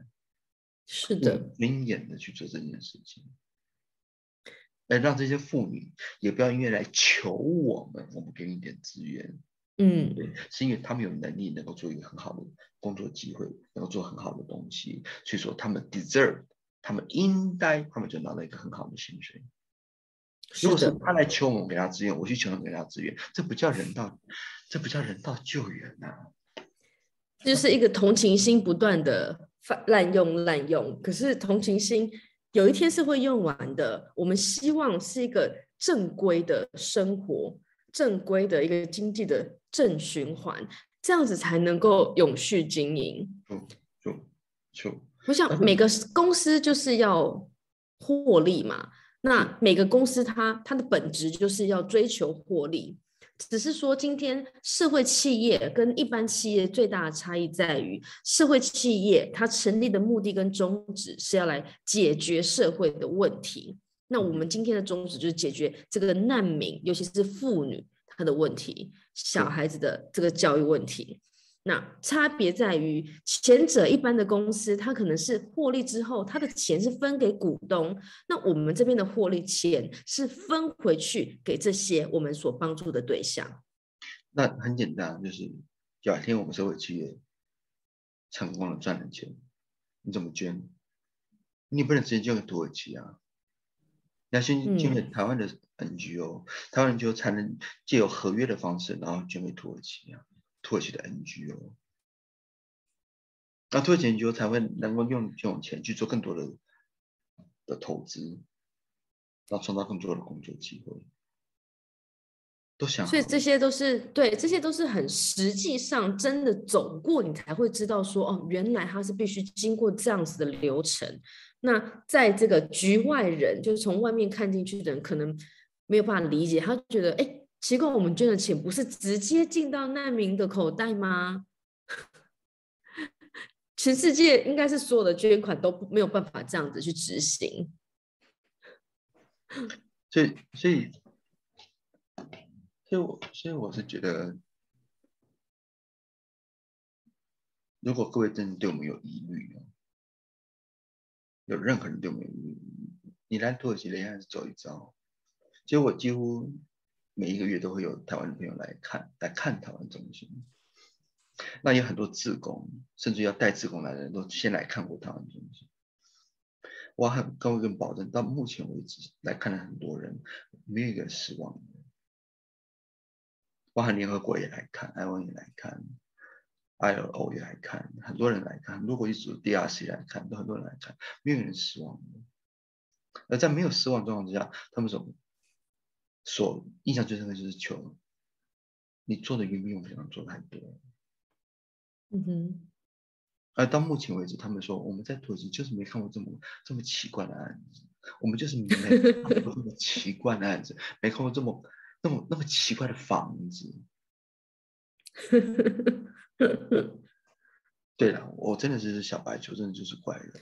是的，明眼的去做这件事情，来让这些妇女也不要因为来求我们，我们给你点资源。嗯，对，是因为他们有能力能够做一个很好的工作机会，能够做很好的东西，所以说他们 deserve，他们应该，他们就拿到一个很好的薪水。如果是他来求我们给他资源，我去求他给他资源，这不叫人道，这不叫人道救援呐，就是一个同情心不断的滥用滥用。可是同情心有一天是会用完的，我们希望是一个正规的生活。正规的一个经济的正循环，这样子才能够永续经营。就就就，我想每个公司就是要获利嘛。那每个公司它它的本质就是要追求获利，只是说今天社会企业跟一般企业最大的差异在于，社会企业它成立的目的跟宗旨是要来解决社会的问题。那我们今天的宗旨就是解决这个难民，尤其是妇女她的问题，小孩子的这个教育问题。那差别在于，前者一般的公司，它可能是获利之后，它的钱是分给股东。那我们这边的获利钱是分回去给这些我们所帮助的对象。那很简单，就是有一天我们社会企业成功了赚了钱，你怎么捐？你不能直接捐给土耳其啊，你要先捐给台湾的 NGO，台湾 NGO 才能借由合约的方式，然后捐给土耳其啊。土耳其的 NGO，那土耳其 NGO 才会能够用这种钱去做更多的的投资，然后创造更多的工作机会，都想。所以这些都是对，这些都是很实际上真的走过，你才会知道说哦，原来它是必须经过这样子的流程。那在这个局外人，就是从外面看进去的人，可能没有办法理解，他觉得哎。奇怪，我们捐的钱不是直接进到难民的口袋吗？[LAUGHS] 全世界应该是所有的捐款都没有办法这样子去执行。所以，所以，所以我，所以我是觉得，如果各位真的对我们有疑虑，有任何人对我们有，你来土耳其连还是走一遭。其实我几乎。每一个月都会有台湾的朋友来看，来看台湾中心。那有很多自工，甚至要带自工来的人都先来看过台湾中心。我很高跟保证，到目前为止来看了很多人，没有一个失望的。包含联合国也来看，I O 也来看，ILO 也来看，很多人来看，很多国际组织 DRC 来看，都很多人来看，没有人失望的。而在没有失望状况之下，他们所。所印象最深的就是求你做的远比我们想象做的还多。嗯哼。而到目前为止，他们说我们在土耳其就是没看过这么这么奇怪的案子，我们就是没看过这么 [LAUGHS] 奇怪的案子，没看过这么那么那么奇怪的房子。[LAUGHS] [LAUGHS] 对了，我真的是小白球，真的就是怪人。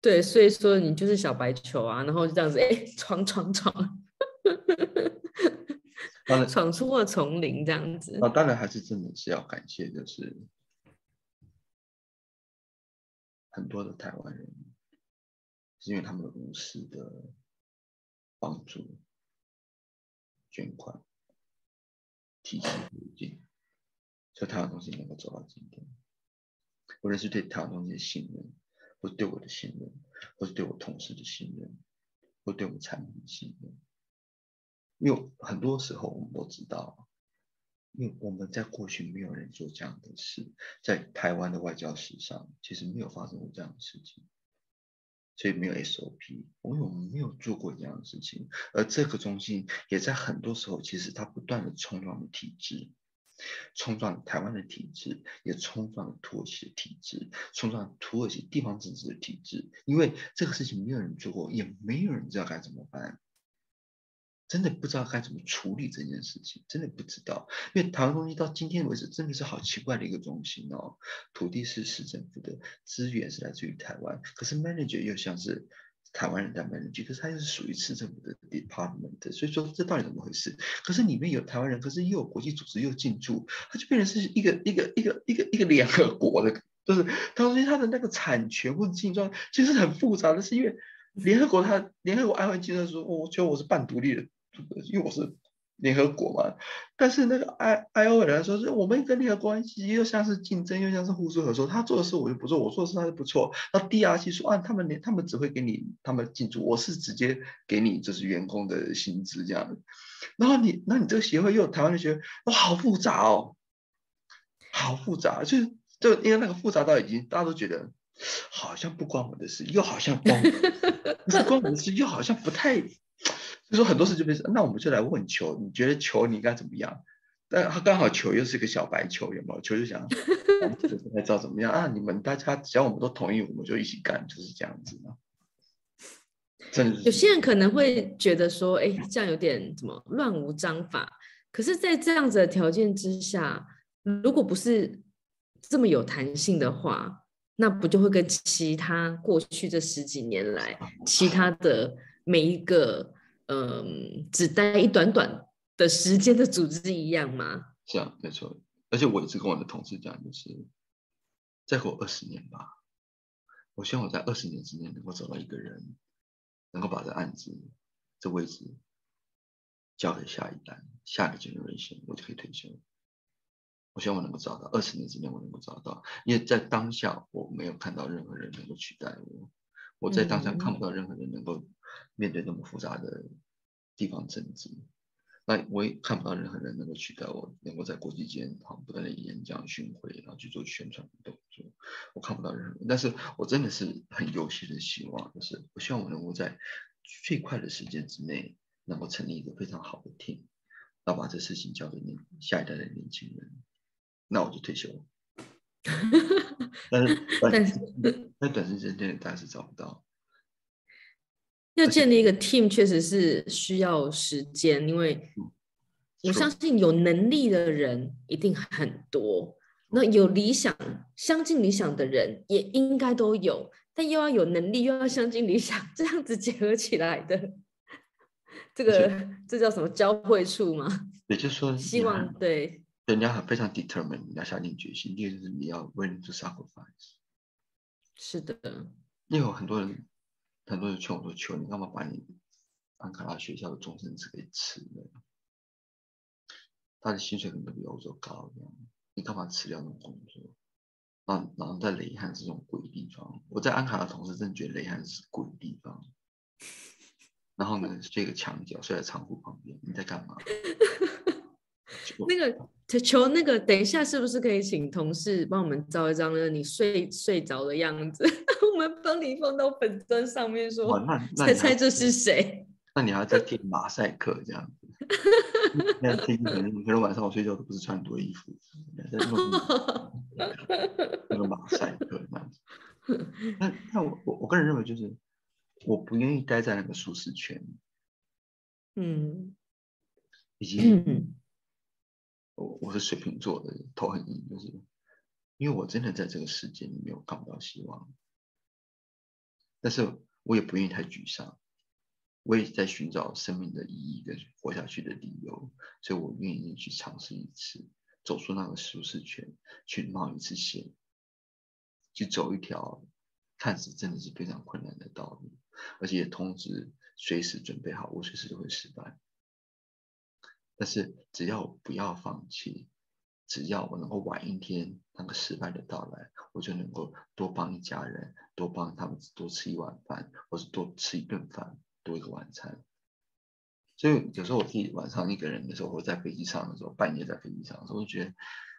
对，所以说你就是小白球啊，然后就这样子，哎，闯闯闯。闯出了丛林这样子。啊，当然还是真的是要感谢，就是很多的台湾人，是因为他们无私的帮助、捐款、提携途径，所以台湾东西能够走到今天。无论是对台湾东西的信任，或是对我的信任，或是对我同事的信任，或对我产品的信任。因为很多时候我们都知道，因为我们在过去没有人做这样的事，在台湾的外交史上其实没有发生过这样的事情，所以没有 SOP，因为我们没有做过这样的事情。而这个中心也在很多时候，其实它不断的冲撞了体制，冲撞台湾的体制，也冲撞土耳其的体制，冲撞土耳其地方政治的体制。因为这个事情没有人做过，也没有人知道该怎么办。真的不知道该怎么处理这件事情，真的不知道。因为台湾中心到今天为止真的是好奇怪的一个中心哦，土地是市政府的，资源是来自于台湾，可是 manager 又像是台湾人在 manager，可是他又是属于市政府的 department，所以说这到底怎么回事？可是里面有台湾人，可是又有国际组织又进驻，它就变成是一个一个一个一个一个联合国的，就是台湾中心它的那个产权或者经营状其实很复杂的，是因为联合国它联合国安会记得说，我觉得我是半独立的。因为我是联合国嘛，但是那个 I I O 来说，是我们跟联合关系又像是竞争，又像是互助合作。他做的事我就不做，我做的事他就不错。那 D R C 说啊，他们连他们只会给你他们进驻，我是直接给你就是员工的薪资这样。然后你那你这个协会又有台湾的协会，哇，好复杂哦，好复杂，就就因为那个复杂到已经大家都觉得好像不关我的事，又好像关，不关我的事，又好像不太。就说很多事就变成，那我们就来问球，你觉得球你应该怎么样？但他刚好球又是个小白球，有没有？球就想，[LAUGHS] 不知道怎么样啊？你们大家只要我们都同意，我们就一起干，就是这样子嘛。真的，有些人可能会觉得说，哎，这样有点怎么乱无章法。可是，在这样子的条件之下，如果不是这么有弹性的话，那不就会跟其他过去这十几年来其他的每一个嗯只待一短短的时间的组织一样吗？是啊，没错。而且我一直跟我的同事讲，就是再过二十年吧，我希望我在二十年之内能够找到一个人，能够把这案子这位置交给下一代、下一个 generation，我就可以退休。我希望我能够找到二十年之内我能够找到，因为在当下我没有看到任何人能够取代我，我在当下看不到任何人能够面对那么复杂的地方政治，那我也看不到任何人能够取代我，能够在国际间好不断的演讲巡回，然后去做宣传的动作，我看不到任何人，但是我真的是很有心的希望，就是我希望我能够在最快的时间之内能够成立一个非常好的 team，然后把这事情交给年下一代的年轻人。那我就退休了，[LAUGHS] 但是但是在短时间内大家是找不到。要建立一个 team 确实是需要时间，因为我相信有能力的人一定很多，那有理想、相近理想的人也应该都有，但又要有能力，又要相近理想，这样子结合起来的，这个这叫什么交汇处吗？[LAUGHS] 也就是说，希望对。人家很非常 determined，你要下定决心。第二就是你要 willing to sacrifice。是的，因为有很多人，很多人劝我说：“求你干嘛把你安卡拉学校的终身制给辞了？他的薪水可能比欧洲高，你干嘛辞掉那种工作？然后，然后在雷汉这种鬼地方，我在安卡拉同事真的觉得雷汉是鬼地方。然后呢，睡个墙角，睡在仓库旁边，你在干嘛？” [LAUGHS] 那个求那个，等一下是不是可以请同事帮我们照一张呢？你睡睡着的样子，们帮你放到粉砖上面说，猜猜 [LAUGHS] 这是谁？那你还要再贴马赛克这样子？[LAUGHS] 那听可能可能晚上我睡觉都不是穿很多衣服，[LAUGHS] 那个马赛克这样子。那那我我我个人认为就是我不愿意待在那个舒适圈，嗯，以及。我我是水瓶座的，头很硬，就是因为我真的在这个世界里面我看不到希望，但是我也不愿意太沮丧，我也在寻找生命的意义跟活下去的理由，所以我愿意去尝试一次，走出那个舒适圈，去冒一次险，去走一条看似真的是非常困难的道路，而且也同时随时准备好，我随时都会失败。但是只要不要放弃，只要我能够晚一天那个失败的到来，我就能够多帮一家人，多帮他们多吃一碗饭，或是多吃一顿饭，多一个晚餐。所以有时候我自己晚上一个人的时候，我在飞机上的时候，半夜在飞机上的时候，我就觉得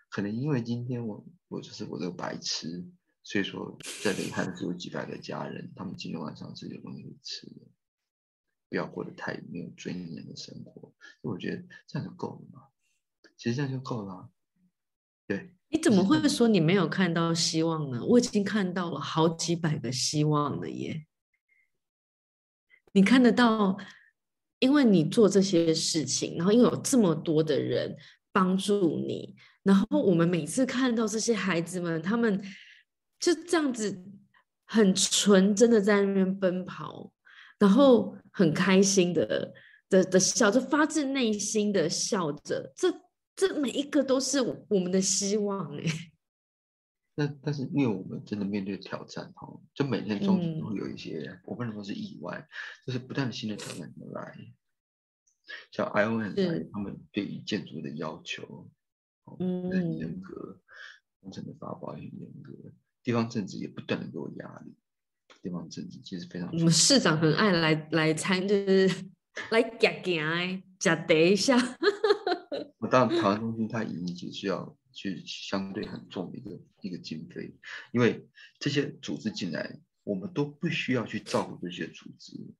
可能因为今天我我就是我这个白痴，所以说在雷汉只有几百个家人，他们今天晚上是有东西吃的。不要过得太没有尊严的生活，我觉得这样就够了嘛。其实这样就够了。对，你怎么会说你没有看到希望呢？我已经看到了好几百个希望了耶。你看得到，因为你做这些事情，然后因为有这么多的人帮助你，然后我们每次看到这些孩子们，他们就这样子很纯真的在那边奔跑。然后很开心的的的笑，就发自内心的笑着，这这每一个都是我们的希望哎。[LAUGHS] 那但是因为我们真的面对挑战哈，就每天中间都会有一些，我不能说是意外，就是不断的新的挑战来。像 I O N 他们对于建筑的要求，嗯，很严格，工程的发包也很严格，地方政治也不断的给我压力。地方政治其实非常，我们市长很爱来来参，就是 [LAUGHS] 来夹夹夹得一下。我当然，台湾中心它已经需要去相对很重的一个一个经费，因为这些组织进来，我们都不需要去照顾这些组织。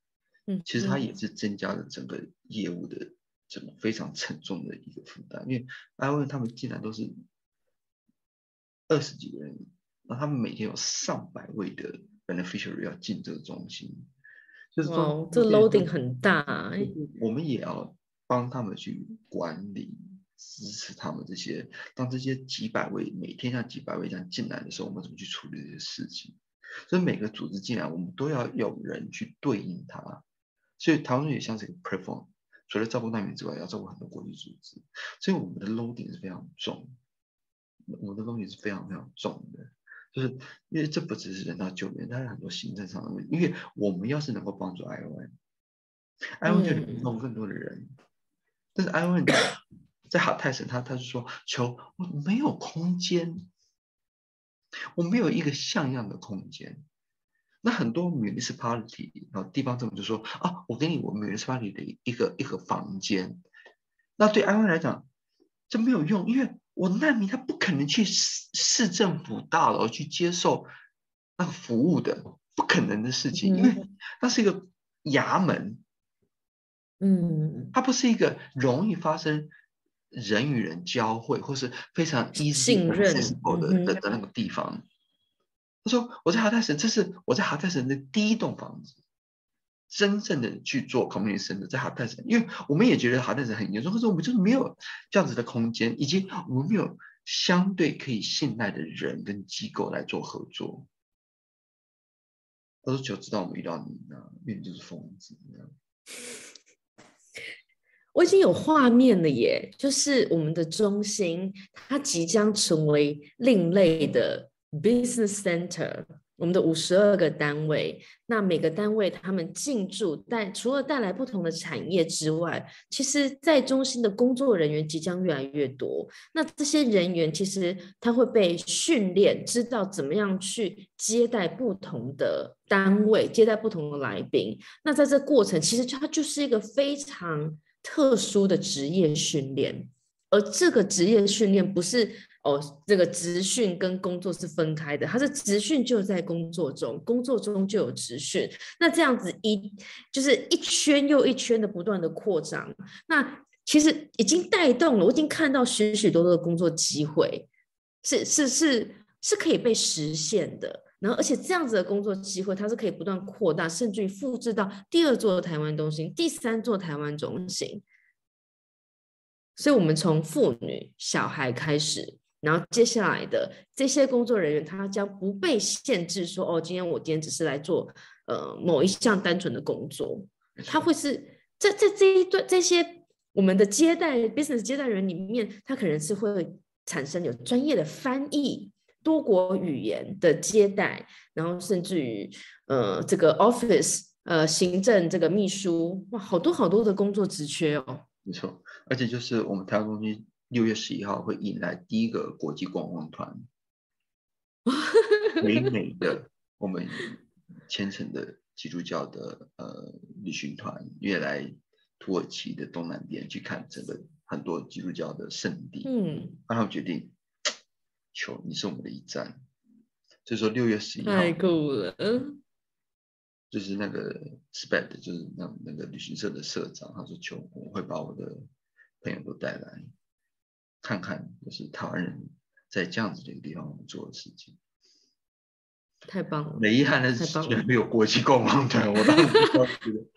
嗯，其实它也是增加了整个业务的这种非常沉重的一个负担，因为埃文他们进来都是二十几个人，那他们每天有上百位的 beneficiary 要进这个中心，就是说这 loading 很大，我们也要帮他们去管理。支持他们这些，当这些几百位每天像几百位这样进来的时候，我们怎么去处理这些事情？所以每个组织进来，我们都要有人去对应它。所以台湾也像是一个 platform，除了照顾难民之外，要照顾很多国际组织。所以我们的 loading 是非常重，我们的 loading 是非常非常重的，就是因为这不只是人道救援，它有很多行政上的问题。因为我们要是能够帮助 ION，ION 就能帮更多的人，但是 ION。在哈泰省，他他就说，求我没有空间，我没有一个像样的空间。那很多 municipality 然后地方政府就说啊，我给你我 municipality 的一个一个房间。那对安徽来讲，这没有用，因为我难民他不可能去市市政府大楼去接受那个服务的，不可能的事情，因为那是一个衙门，嗯，它不是一个容易发生。人与人交汇，或是非常 easy 信任的的的那个地方。他说：“我在哈泰省，这是我在哈泰省的第一栋房子，真正的去做 community 的，在哈泰省。因为我们也觉得哈泰省很严重，可是我们就是没有这样子的空间，以及我们没有相对可以信赖的人跟机构来做合作。”他说：“就知道我们遇到你呢，因为你就是疯子。”我已经有画面了耶，就是我们的中心，它即将成为另类的 business center。我们的五十二个单位，那每个单位他们进驻，但除了带来不同的产业之外，其实在中心的工作人员即将越来越多。那这些人员其实他会被训练，知道怎么样去接待不同的单位，接待不同的来宾。那在这过程，其实它就是一个非常。特殊的职业训练，而这个职业训练不是哦，这个职训跟工作是分开的，它是职训就在工作中，工作中就有职训。那这样子一就是一圈又一圈的不断的扩张，那其实已经带动了，我已经看到许许多多的工作机会是是是是可以被实现的。然后，而且这样子的工作机会，它是可以不断扩大，甚至于复制到第二座台湾中心、第三座台湾中心。所以，我们从妇女、小孩开始，然后接下来的这些工作人员，他将不被限制说：“哦，今天我今天只是来做呃某一项单纯的工作。”他会是在在这一段这些我们的接待 business 接待人里面，他可能是会产生有专业的翻译。多国语言的接待，然后甚至于呃这个 office 呃行政这个秘书哇，好多好多的工作职缺哦。没错，而且就是我们台湾中心六月十一号会引来第一个国际观光团，美美的我们虔诚的基督教的呃旅行团，越来土耳其的东南边去看整个很多基督教的圣地，嗯，然后决定。求你是我们的一站，所以说六月十一号太酷了，就是那个 SPED，就是那那个旅行社的社长，他说求我会把我的朋友都带来看看，就是台湾人在这样子的一个地方做的事情，太棒了。没遗憾的是，居然没有国际观光团，我当时觉得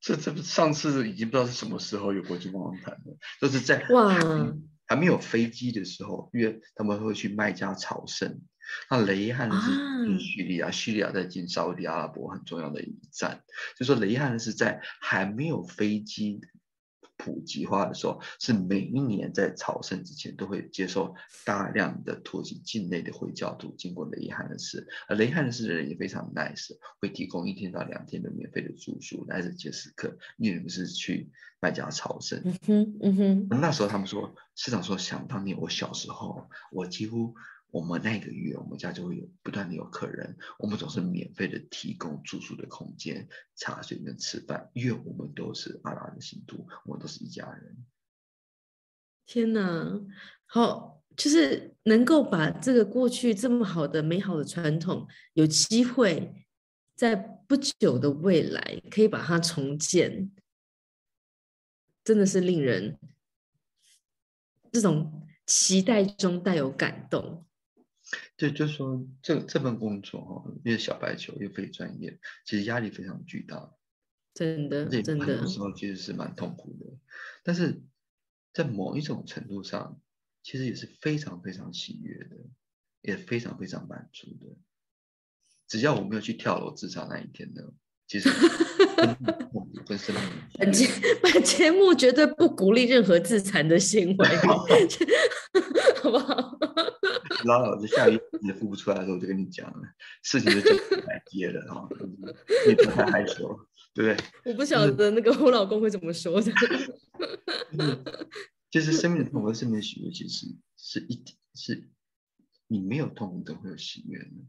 这这上次已经不知道是什么时候有国际观光团了，就是在哇。还没有飞机的时候，因为他们会去麦加朝圣。那雷汉是叙利亚，叙利亚在进沙特阿拉伯很重要的一站。就说雷汉是在还没有飞机。普及化的时候，是每一年在朝圣之前都会接受大量的土耳其境内的回教徒经过雷汉的市，而雷汉的市的人也非常 nice，会提供一天到两天的免费的住宿来这接时刻，因为不是去麦加朝圣。嗯哼，嗯哼。那时候他们说，市长说，想当年我小时候，我几乎。我们那个月，我们家就会有不断的有客人，我们总是免费的提供住宿的空间、茶水跟吃饭，因为我们都是阿拉的信徒，我们都是一家人。天哪，好，就是能够把这个过去这么好的、美好的传统，有机会在不久的未来可以把它重建。真的是令人这种期待中带有感动。对，就是说这这份工作哈，因为小白球又非专业，其实压力非常巨大，真的，真的，很多时候其实是蛮痛苦的。但是在某一种程度上，其实也是非常非常喜悦的，也非常非常满足的。只要我没有去跳楼自杀那一天呢，其实 [LAUGHS] 跟生命。本节本节目绝对不鼓励任何自残的行为，[LAUGHS] [LAUGHS] 好不好？老老子下一也付不出来的时候，我就跟你讲了，事情就就来接的哈，你不太害羞，对不对？[LAUGHS] 我不晓得那个我老公会怎么说的。[LAUGHS] 就是生命的痛和生命的喜悦，其实是一是，你没有痛，怎么会有喜悦呢？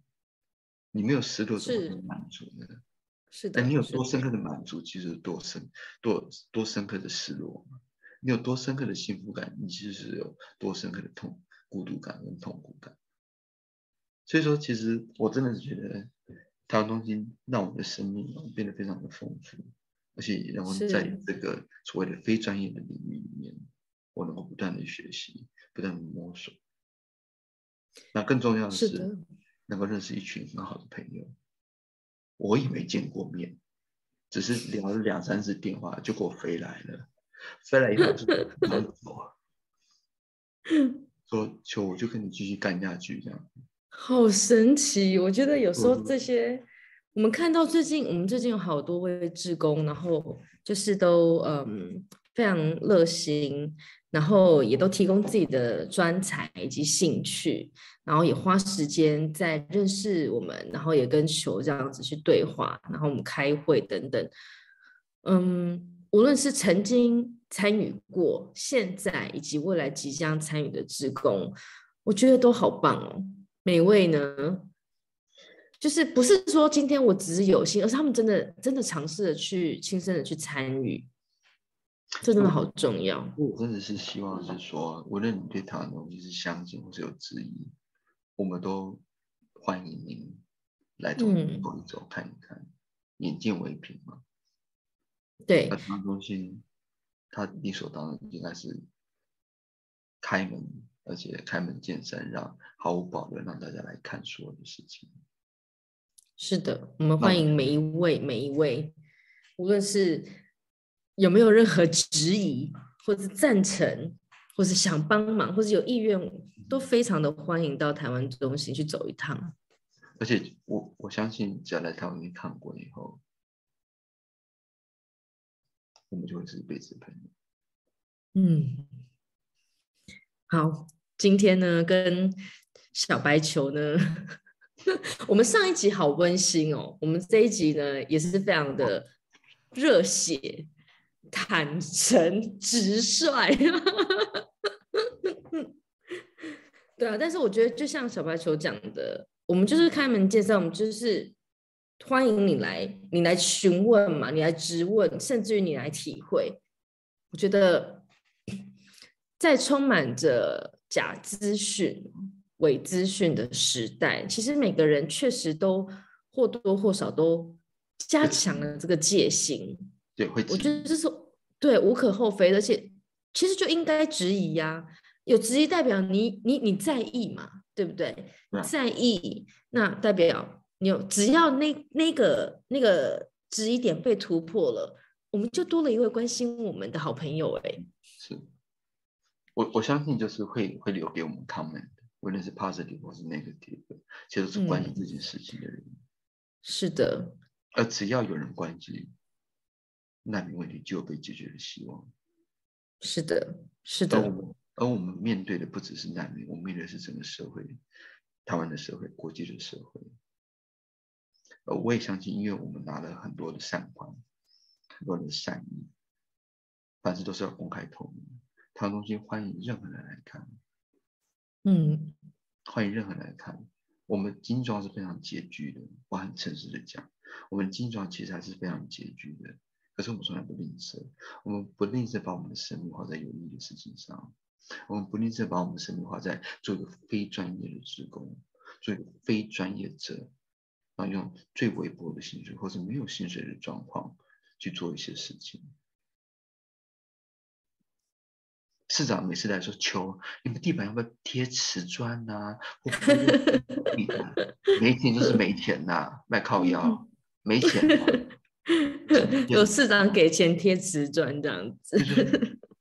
你没有失落，怎么会满足呢？是的。但你有多深刻的满足，其实多深多多深刻的失落你有多深刻的幸福感，你其实是有多深刻的痛、孤独感跟痛苦感。所以说，其实我真的是觉得，台湾中心让我的生命变得非常的丰富，而且也让我在这个所谓的非专业的领域里面，我能够不断的学习，不断的摸索。那更重要的是。能够认识一群很好的朋友，我也没见过面，只是聊了两三次电话就给我飞来了，飞来以后就走，[LAUGHS] 说求我就跟你继续干下去这样。好神奇，我觉得有时候这些，我们看到最近我们最近有好多位志工，然后就是都嗯非常热心。然后也都提供自己的专才以及兴趣，然后也花时间在认识我们，然后也跟球这样子去对话，然后我们开会等等。嗯，无论是曾经参与过、现在以及未来即将参与的职工，我觉得都好棒哦。每位呢，就是不是说今天我只是有心，而是他们真的真的尝试的去亲身的去参与。这真的好重要。我真的是希望是说，无论你对他的东西是相信或是有质疑，我们都欢迎您来走一走、看一看，眼见为凭嘛。对。那台湾中心，他理所当然应该是开门，而且开门见山，让毫无保留让大家来看所有的事情。是的，我们欢迎每一位、每一位，无论是。有没有任何质疑，或是赞成，或是想帮忙，或是有意愿，都非常的欢迎到台湾中心去走一趟。而且我我相信，只要来台湾看过以后，我们就会是一辈子的朋友。嗯，好，今天呢，跟小白球呢，[LAUGHS] 我们上一集好温馨哦，我们这一集呢也是非常的热血。坦诚直率，[LAUGHS] 对啊，但是我觉得就像小白球讲的，我们就是开门见山，我们就是欢迎你来，你来询问嘛，你来质问，甚至于你来体会。我觉得 [COUGHS] 在充满着假资讯、伪资讯的时代，其实每个人确实都或多或少都加强了这个戒心。对，会，我觉得这是对无可厚非，而且其实就应该质疑呀。有质疑代表你你你在意嘛，对不对？在意，那代表你有只要那那个那个质疑点被突破了，我们就多了一位关心我们的好朋友。哎，是我我相信就是会会留给我们 comment，无论是 positive 或是 negative，其实是关心这件事情的人。是的，而只要有人关心。难民问题就有被解决的希望。是的，是的。而我们面对的不只是难民，我们面对的是整个社会，台湾的社会，国际的社会。呃，我也相信，因为我们拿了很多的善款，很多的善意，凡事都是要公开透明。台湾中心欢迎任何人来看。嗯，欢迎任何人来看。我们精装是非常拮据的，我很诚实的讲，我们精装其实还是非常拮据的。可是我们从来不吝啬，我们不吝啬把我们的生命花在有意义的事情上，我们不吝啬把我们的生命花在做一个非专业的职工，做一个非专业者，用最微薄的薪水或者没有薪水的状况去做一些事情。市长每次来说：“求你们地板要不要贴瓷砖呐？或地板没钱就是没钱呐，卖靠腰没钱。[LAUGHS] 有市长给钱贴瓷砖这样子，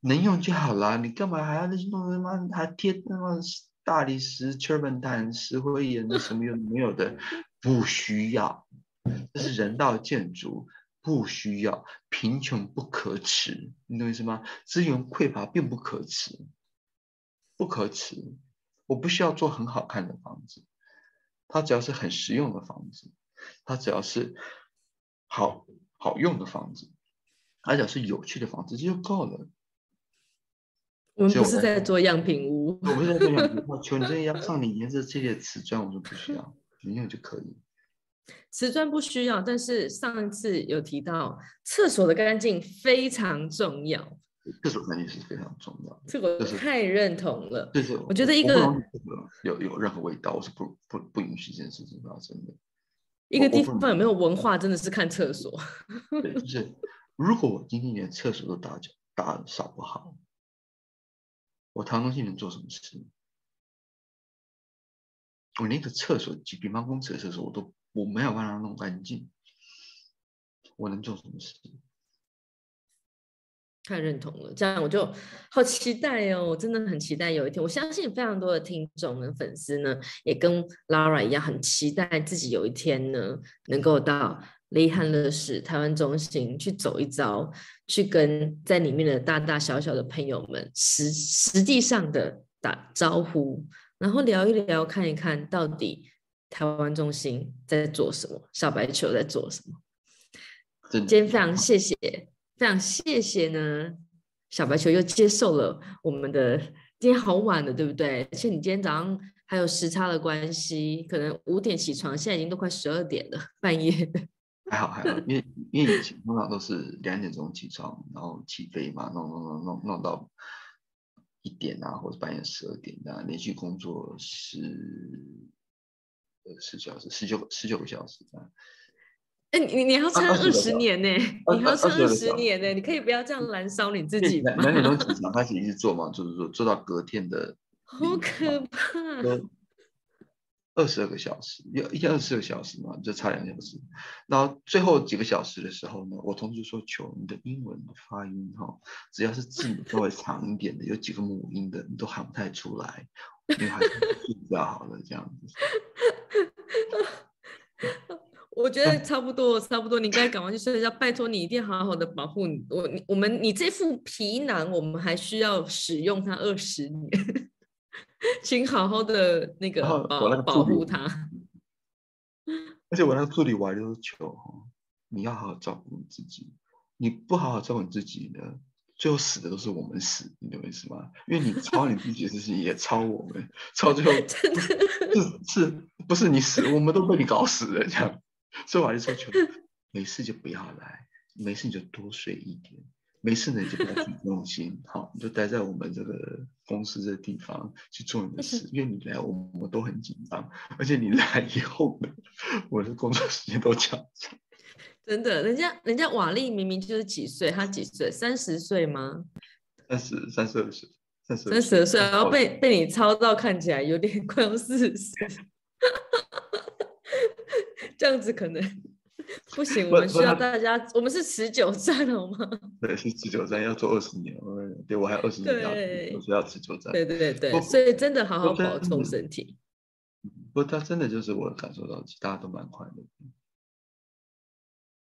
能用就好啦。你干嘛还要那些弄什么？还贴那么大理石、圈粉炭、石灰岩的什么有没有的？不需要，这是人道建筑。”不需要贫穷不可耻，你懂意思吗？资源匮乏并不可耻，不可耻。我不需要做很好看的房子，它只要是很实用的房子，它只要是好好用的房子，它只要是有趣的房子，这就够了。我们不是在做样品屋，我不是在做样品屋。[LAUGHS] 求你这要上你颜色这些瓷砖，我说不需要，你用就可以。瓷砖不需要，但是上一次有提到厕所的干净非常重要。厕所干净是非常重要，这个太认同了。就是我觉得一个有有任何味道，我是不不不允许这件事情发生的。一个地方有没有文化，真的是看厕所。对，就是如果我今天连厕所都打打扫不好，我唐东西能做什么事？我连个厕所几平方公尺的厕所我都。我没有办法弄干净，我能做什么事？太认同了，这样我就好期待哦！我真的很期待有一天，我相信非常多的听众跟粉丝呢，也跟 Lara 一样，很期待自己有一天呢，能够到雷汉乐市台湾中心去走一遭，去跟在里面的大大小小的朋友们实实际上的打招呼，然后聊一聊，看一看到底。台湾中心在做什么？小白球在做什么？今天非常谢谢，非常谢谢呢。小白球又接受了我们的，今天好晚了，对不对？而且你今天早上还有时差的关系，可能五点起床，现在已经都快十二点了，半夜。[LAUGHS] 还好还好，因为因为以前通常都是两点钟起床，然后起飞嘛，弄弄弄弄弄到一点啊，或者半夜十二点啊，连续工作十呃。十小时，十九十九个小时啊！哎，你你要撑二十年呢？你要撑二十年呢？你可以不要这样燃烧你自己吗？两点钟起床开始一直做嘛，就是说做到隔天的。好可怕！二十二个小时，要一天二十二个小时嘛，就差两小时。然后最后几个小时的时候呢，我同事说：“求你的英文发音哈，只要是字母稍微长一点的，有几个母音的，你都喊不太出来。”你还是睡觉好了，这样子。[LAUGHS] 我觉得差不多，差不多。你该赶快去睡觉。拜托你一定好好的保护你。我、我们、你这副皮囊，我们还需要使用它二十年，[LAUGHS] 请好好的那个保保护他。而且我那个助理我还要求你要好好照顾你自己。你不好好照顾你自己呢？最后死的都是我们死，你懂我意思吗？因为你抄你自己的事情，也抄我们，抄最后 [LAUGHS] 是是不是你死，我们都被你搞死了这样。所以我还是说，求没事就不要来，没事你就多睡一点，没事呢你就不要去用心，好，你就待在我们这个公司这个地方去做你的事。因为你来，我们都很紧张，而且你来以后呢，[LAUGHS] 我的工作时间都长。[LAUGHS] 真的，人家人家瓦力明明就是几岁，他几岁？三十岁吗？三十三十二岁，三十三十二岁，然后被被你操到看起来有点快要四十，[LAUGHS] 这样子可能 [LAUGHS] 不行。我们需要大家，我们是持久战好吗？[LAUGHS] 对，是持久战，要做二十年。对我还有二十年要，我是要持久战。对对对对，所以真的好好保重身体。不，他真的就是我感受到，大家都蛮快乐。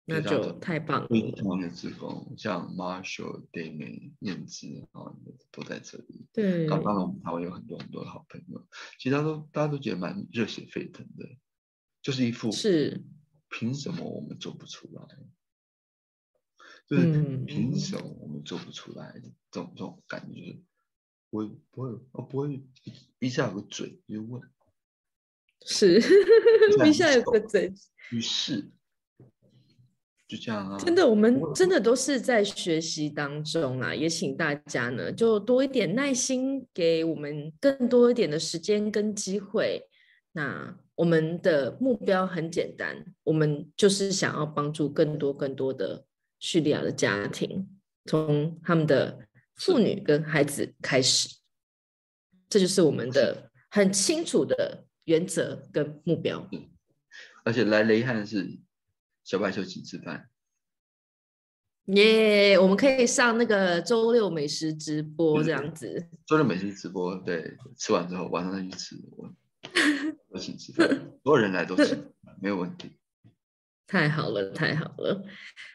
那就太棒了！非常的职工，像 Marshall、Damon、燕子啊，都在这里。对，刚刚我们台湾有很多很多的好朋友，其他都大家都觉得蛮热血沸腾的，就是一副是凭什么我们做不出来？就是凭什么我们做不出来？这种这种感觉，就是不会不会哦，不会一下有个嘴就问，是 [LAUGHS] 一下有个嘴，于是。就这样啊！真的，我们真的都是在学习当中啊，也请大家呢，就多一点耐心，给我们更多一点的时间跟机会。那我们的目标很简单，我们就是想要帮助更多更多的叙利亚的家庭，从他们的妇女跟孩子开始，这就是我们的很清楚的原则跟目标。而且来雷汉是小白球请吃饭，耶！我们可以上那个周六美食直播这样子。周六美食直播，对，吃完之后晚上再去吃，我我请所有人来都吃，没有问题。[LAUGHS] 太好了，太好了。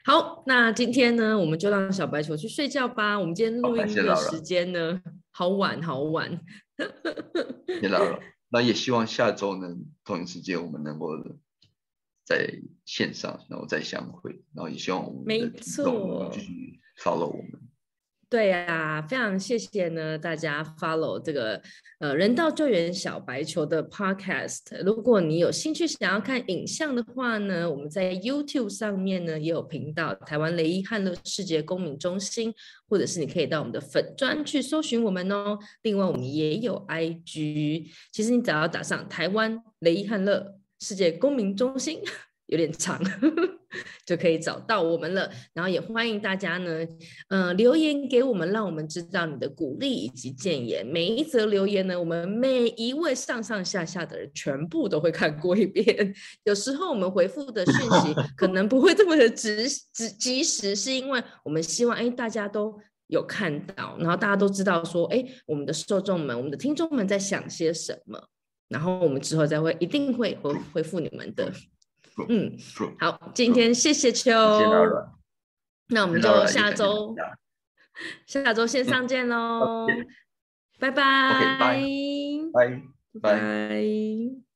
好，那今天呢，我们就让小白球去睡觉吧。我们今天录音的时间呢，好晚，好晚。别老了，那也希望下周呢，同一时间我们能够。在线上，然后再相会，然后也希望我们的听众继续 follow 我们。对呀，非常谢谢呢，大家 follow 这个呃人道救援小白球的 podcast。如果你有兴趣想要看影像的话呢，我们在 YouTube 上面呢也有频道，台湾雷伊汉乐世界公民中心，或者是你可以到我们的粉专去搜寻我们哦。另外，我们也有 IG，其实你只要打上台湾雷伊汉乐。世界公民中心有点长，[LAUGHS] 就可以找到我们了。然后也欢迎大家呢，嗯，留言给我们，让我们知道你的鼓励以及建言。每一则留言呢，我们每一位上上下下的人全部都会看过一遍。有时候我们回复的讯息 [LAUGHS] 可能不会这么的直直及时，是因为我们希望哎大家都有看到，然后大家都知道说哎我们的受众们、我们的听众们在想些什么。然后我们之后再会，一定会回回复你们的。嗯，好，今天谢谢秋，那我们就下周 [LAUGHS] 下周线上见喽，拜拜，拜拜，拜。拜。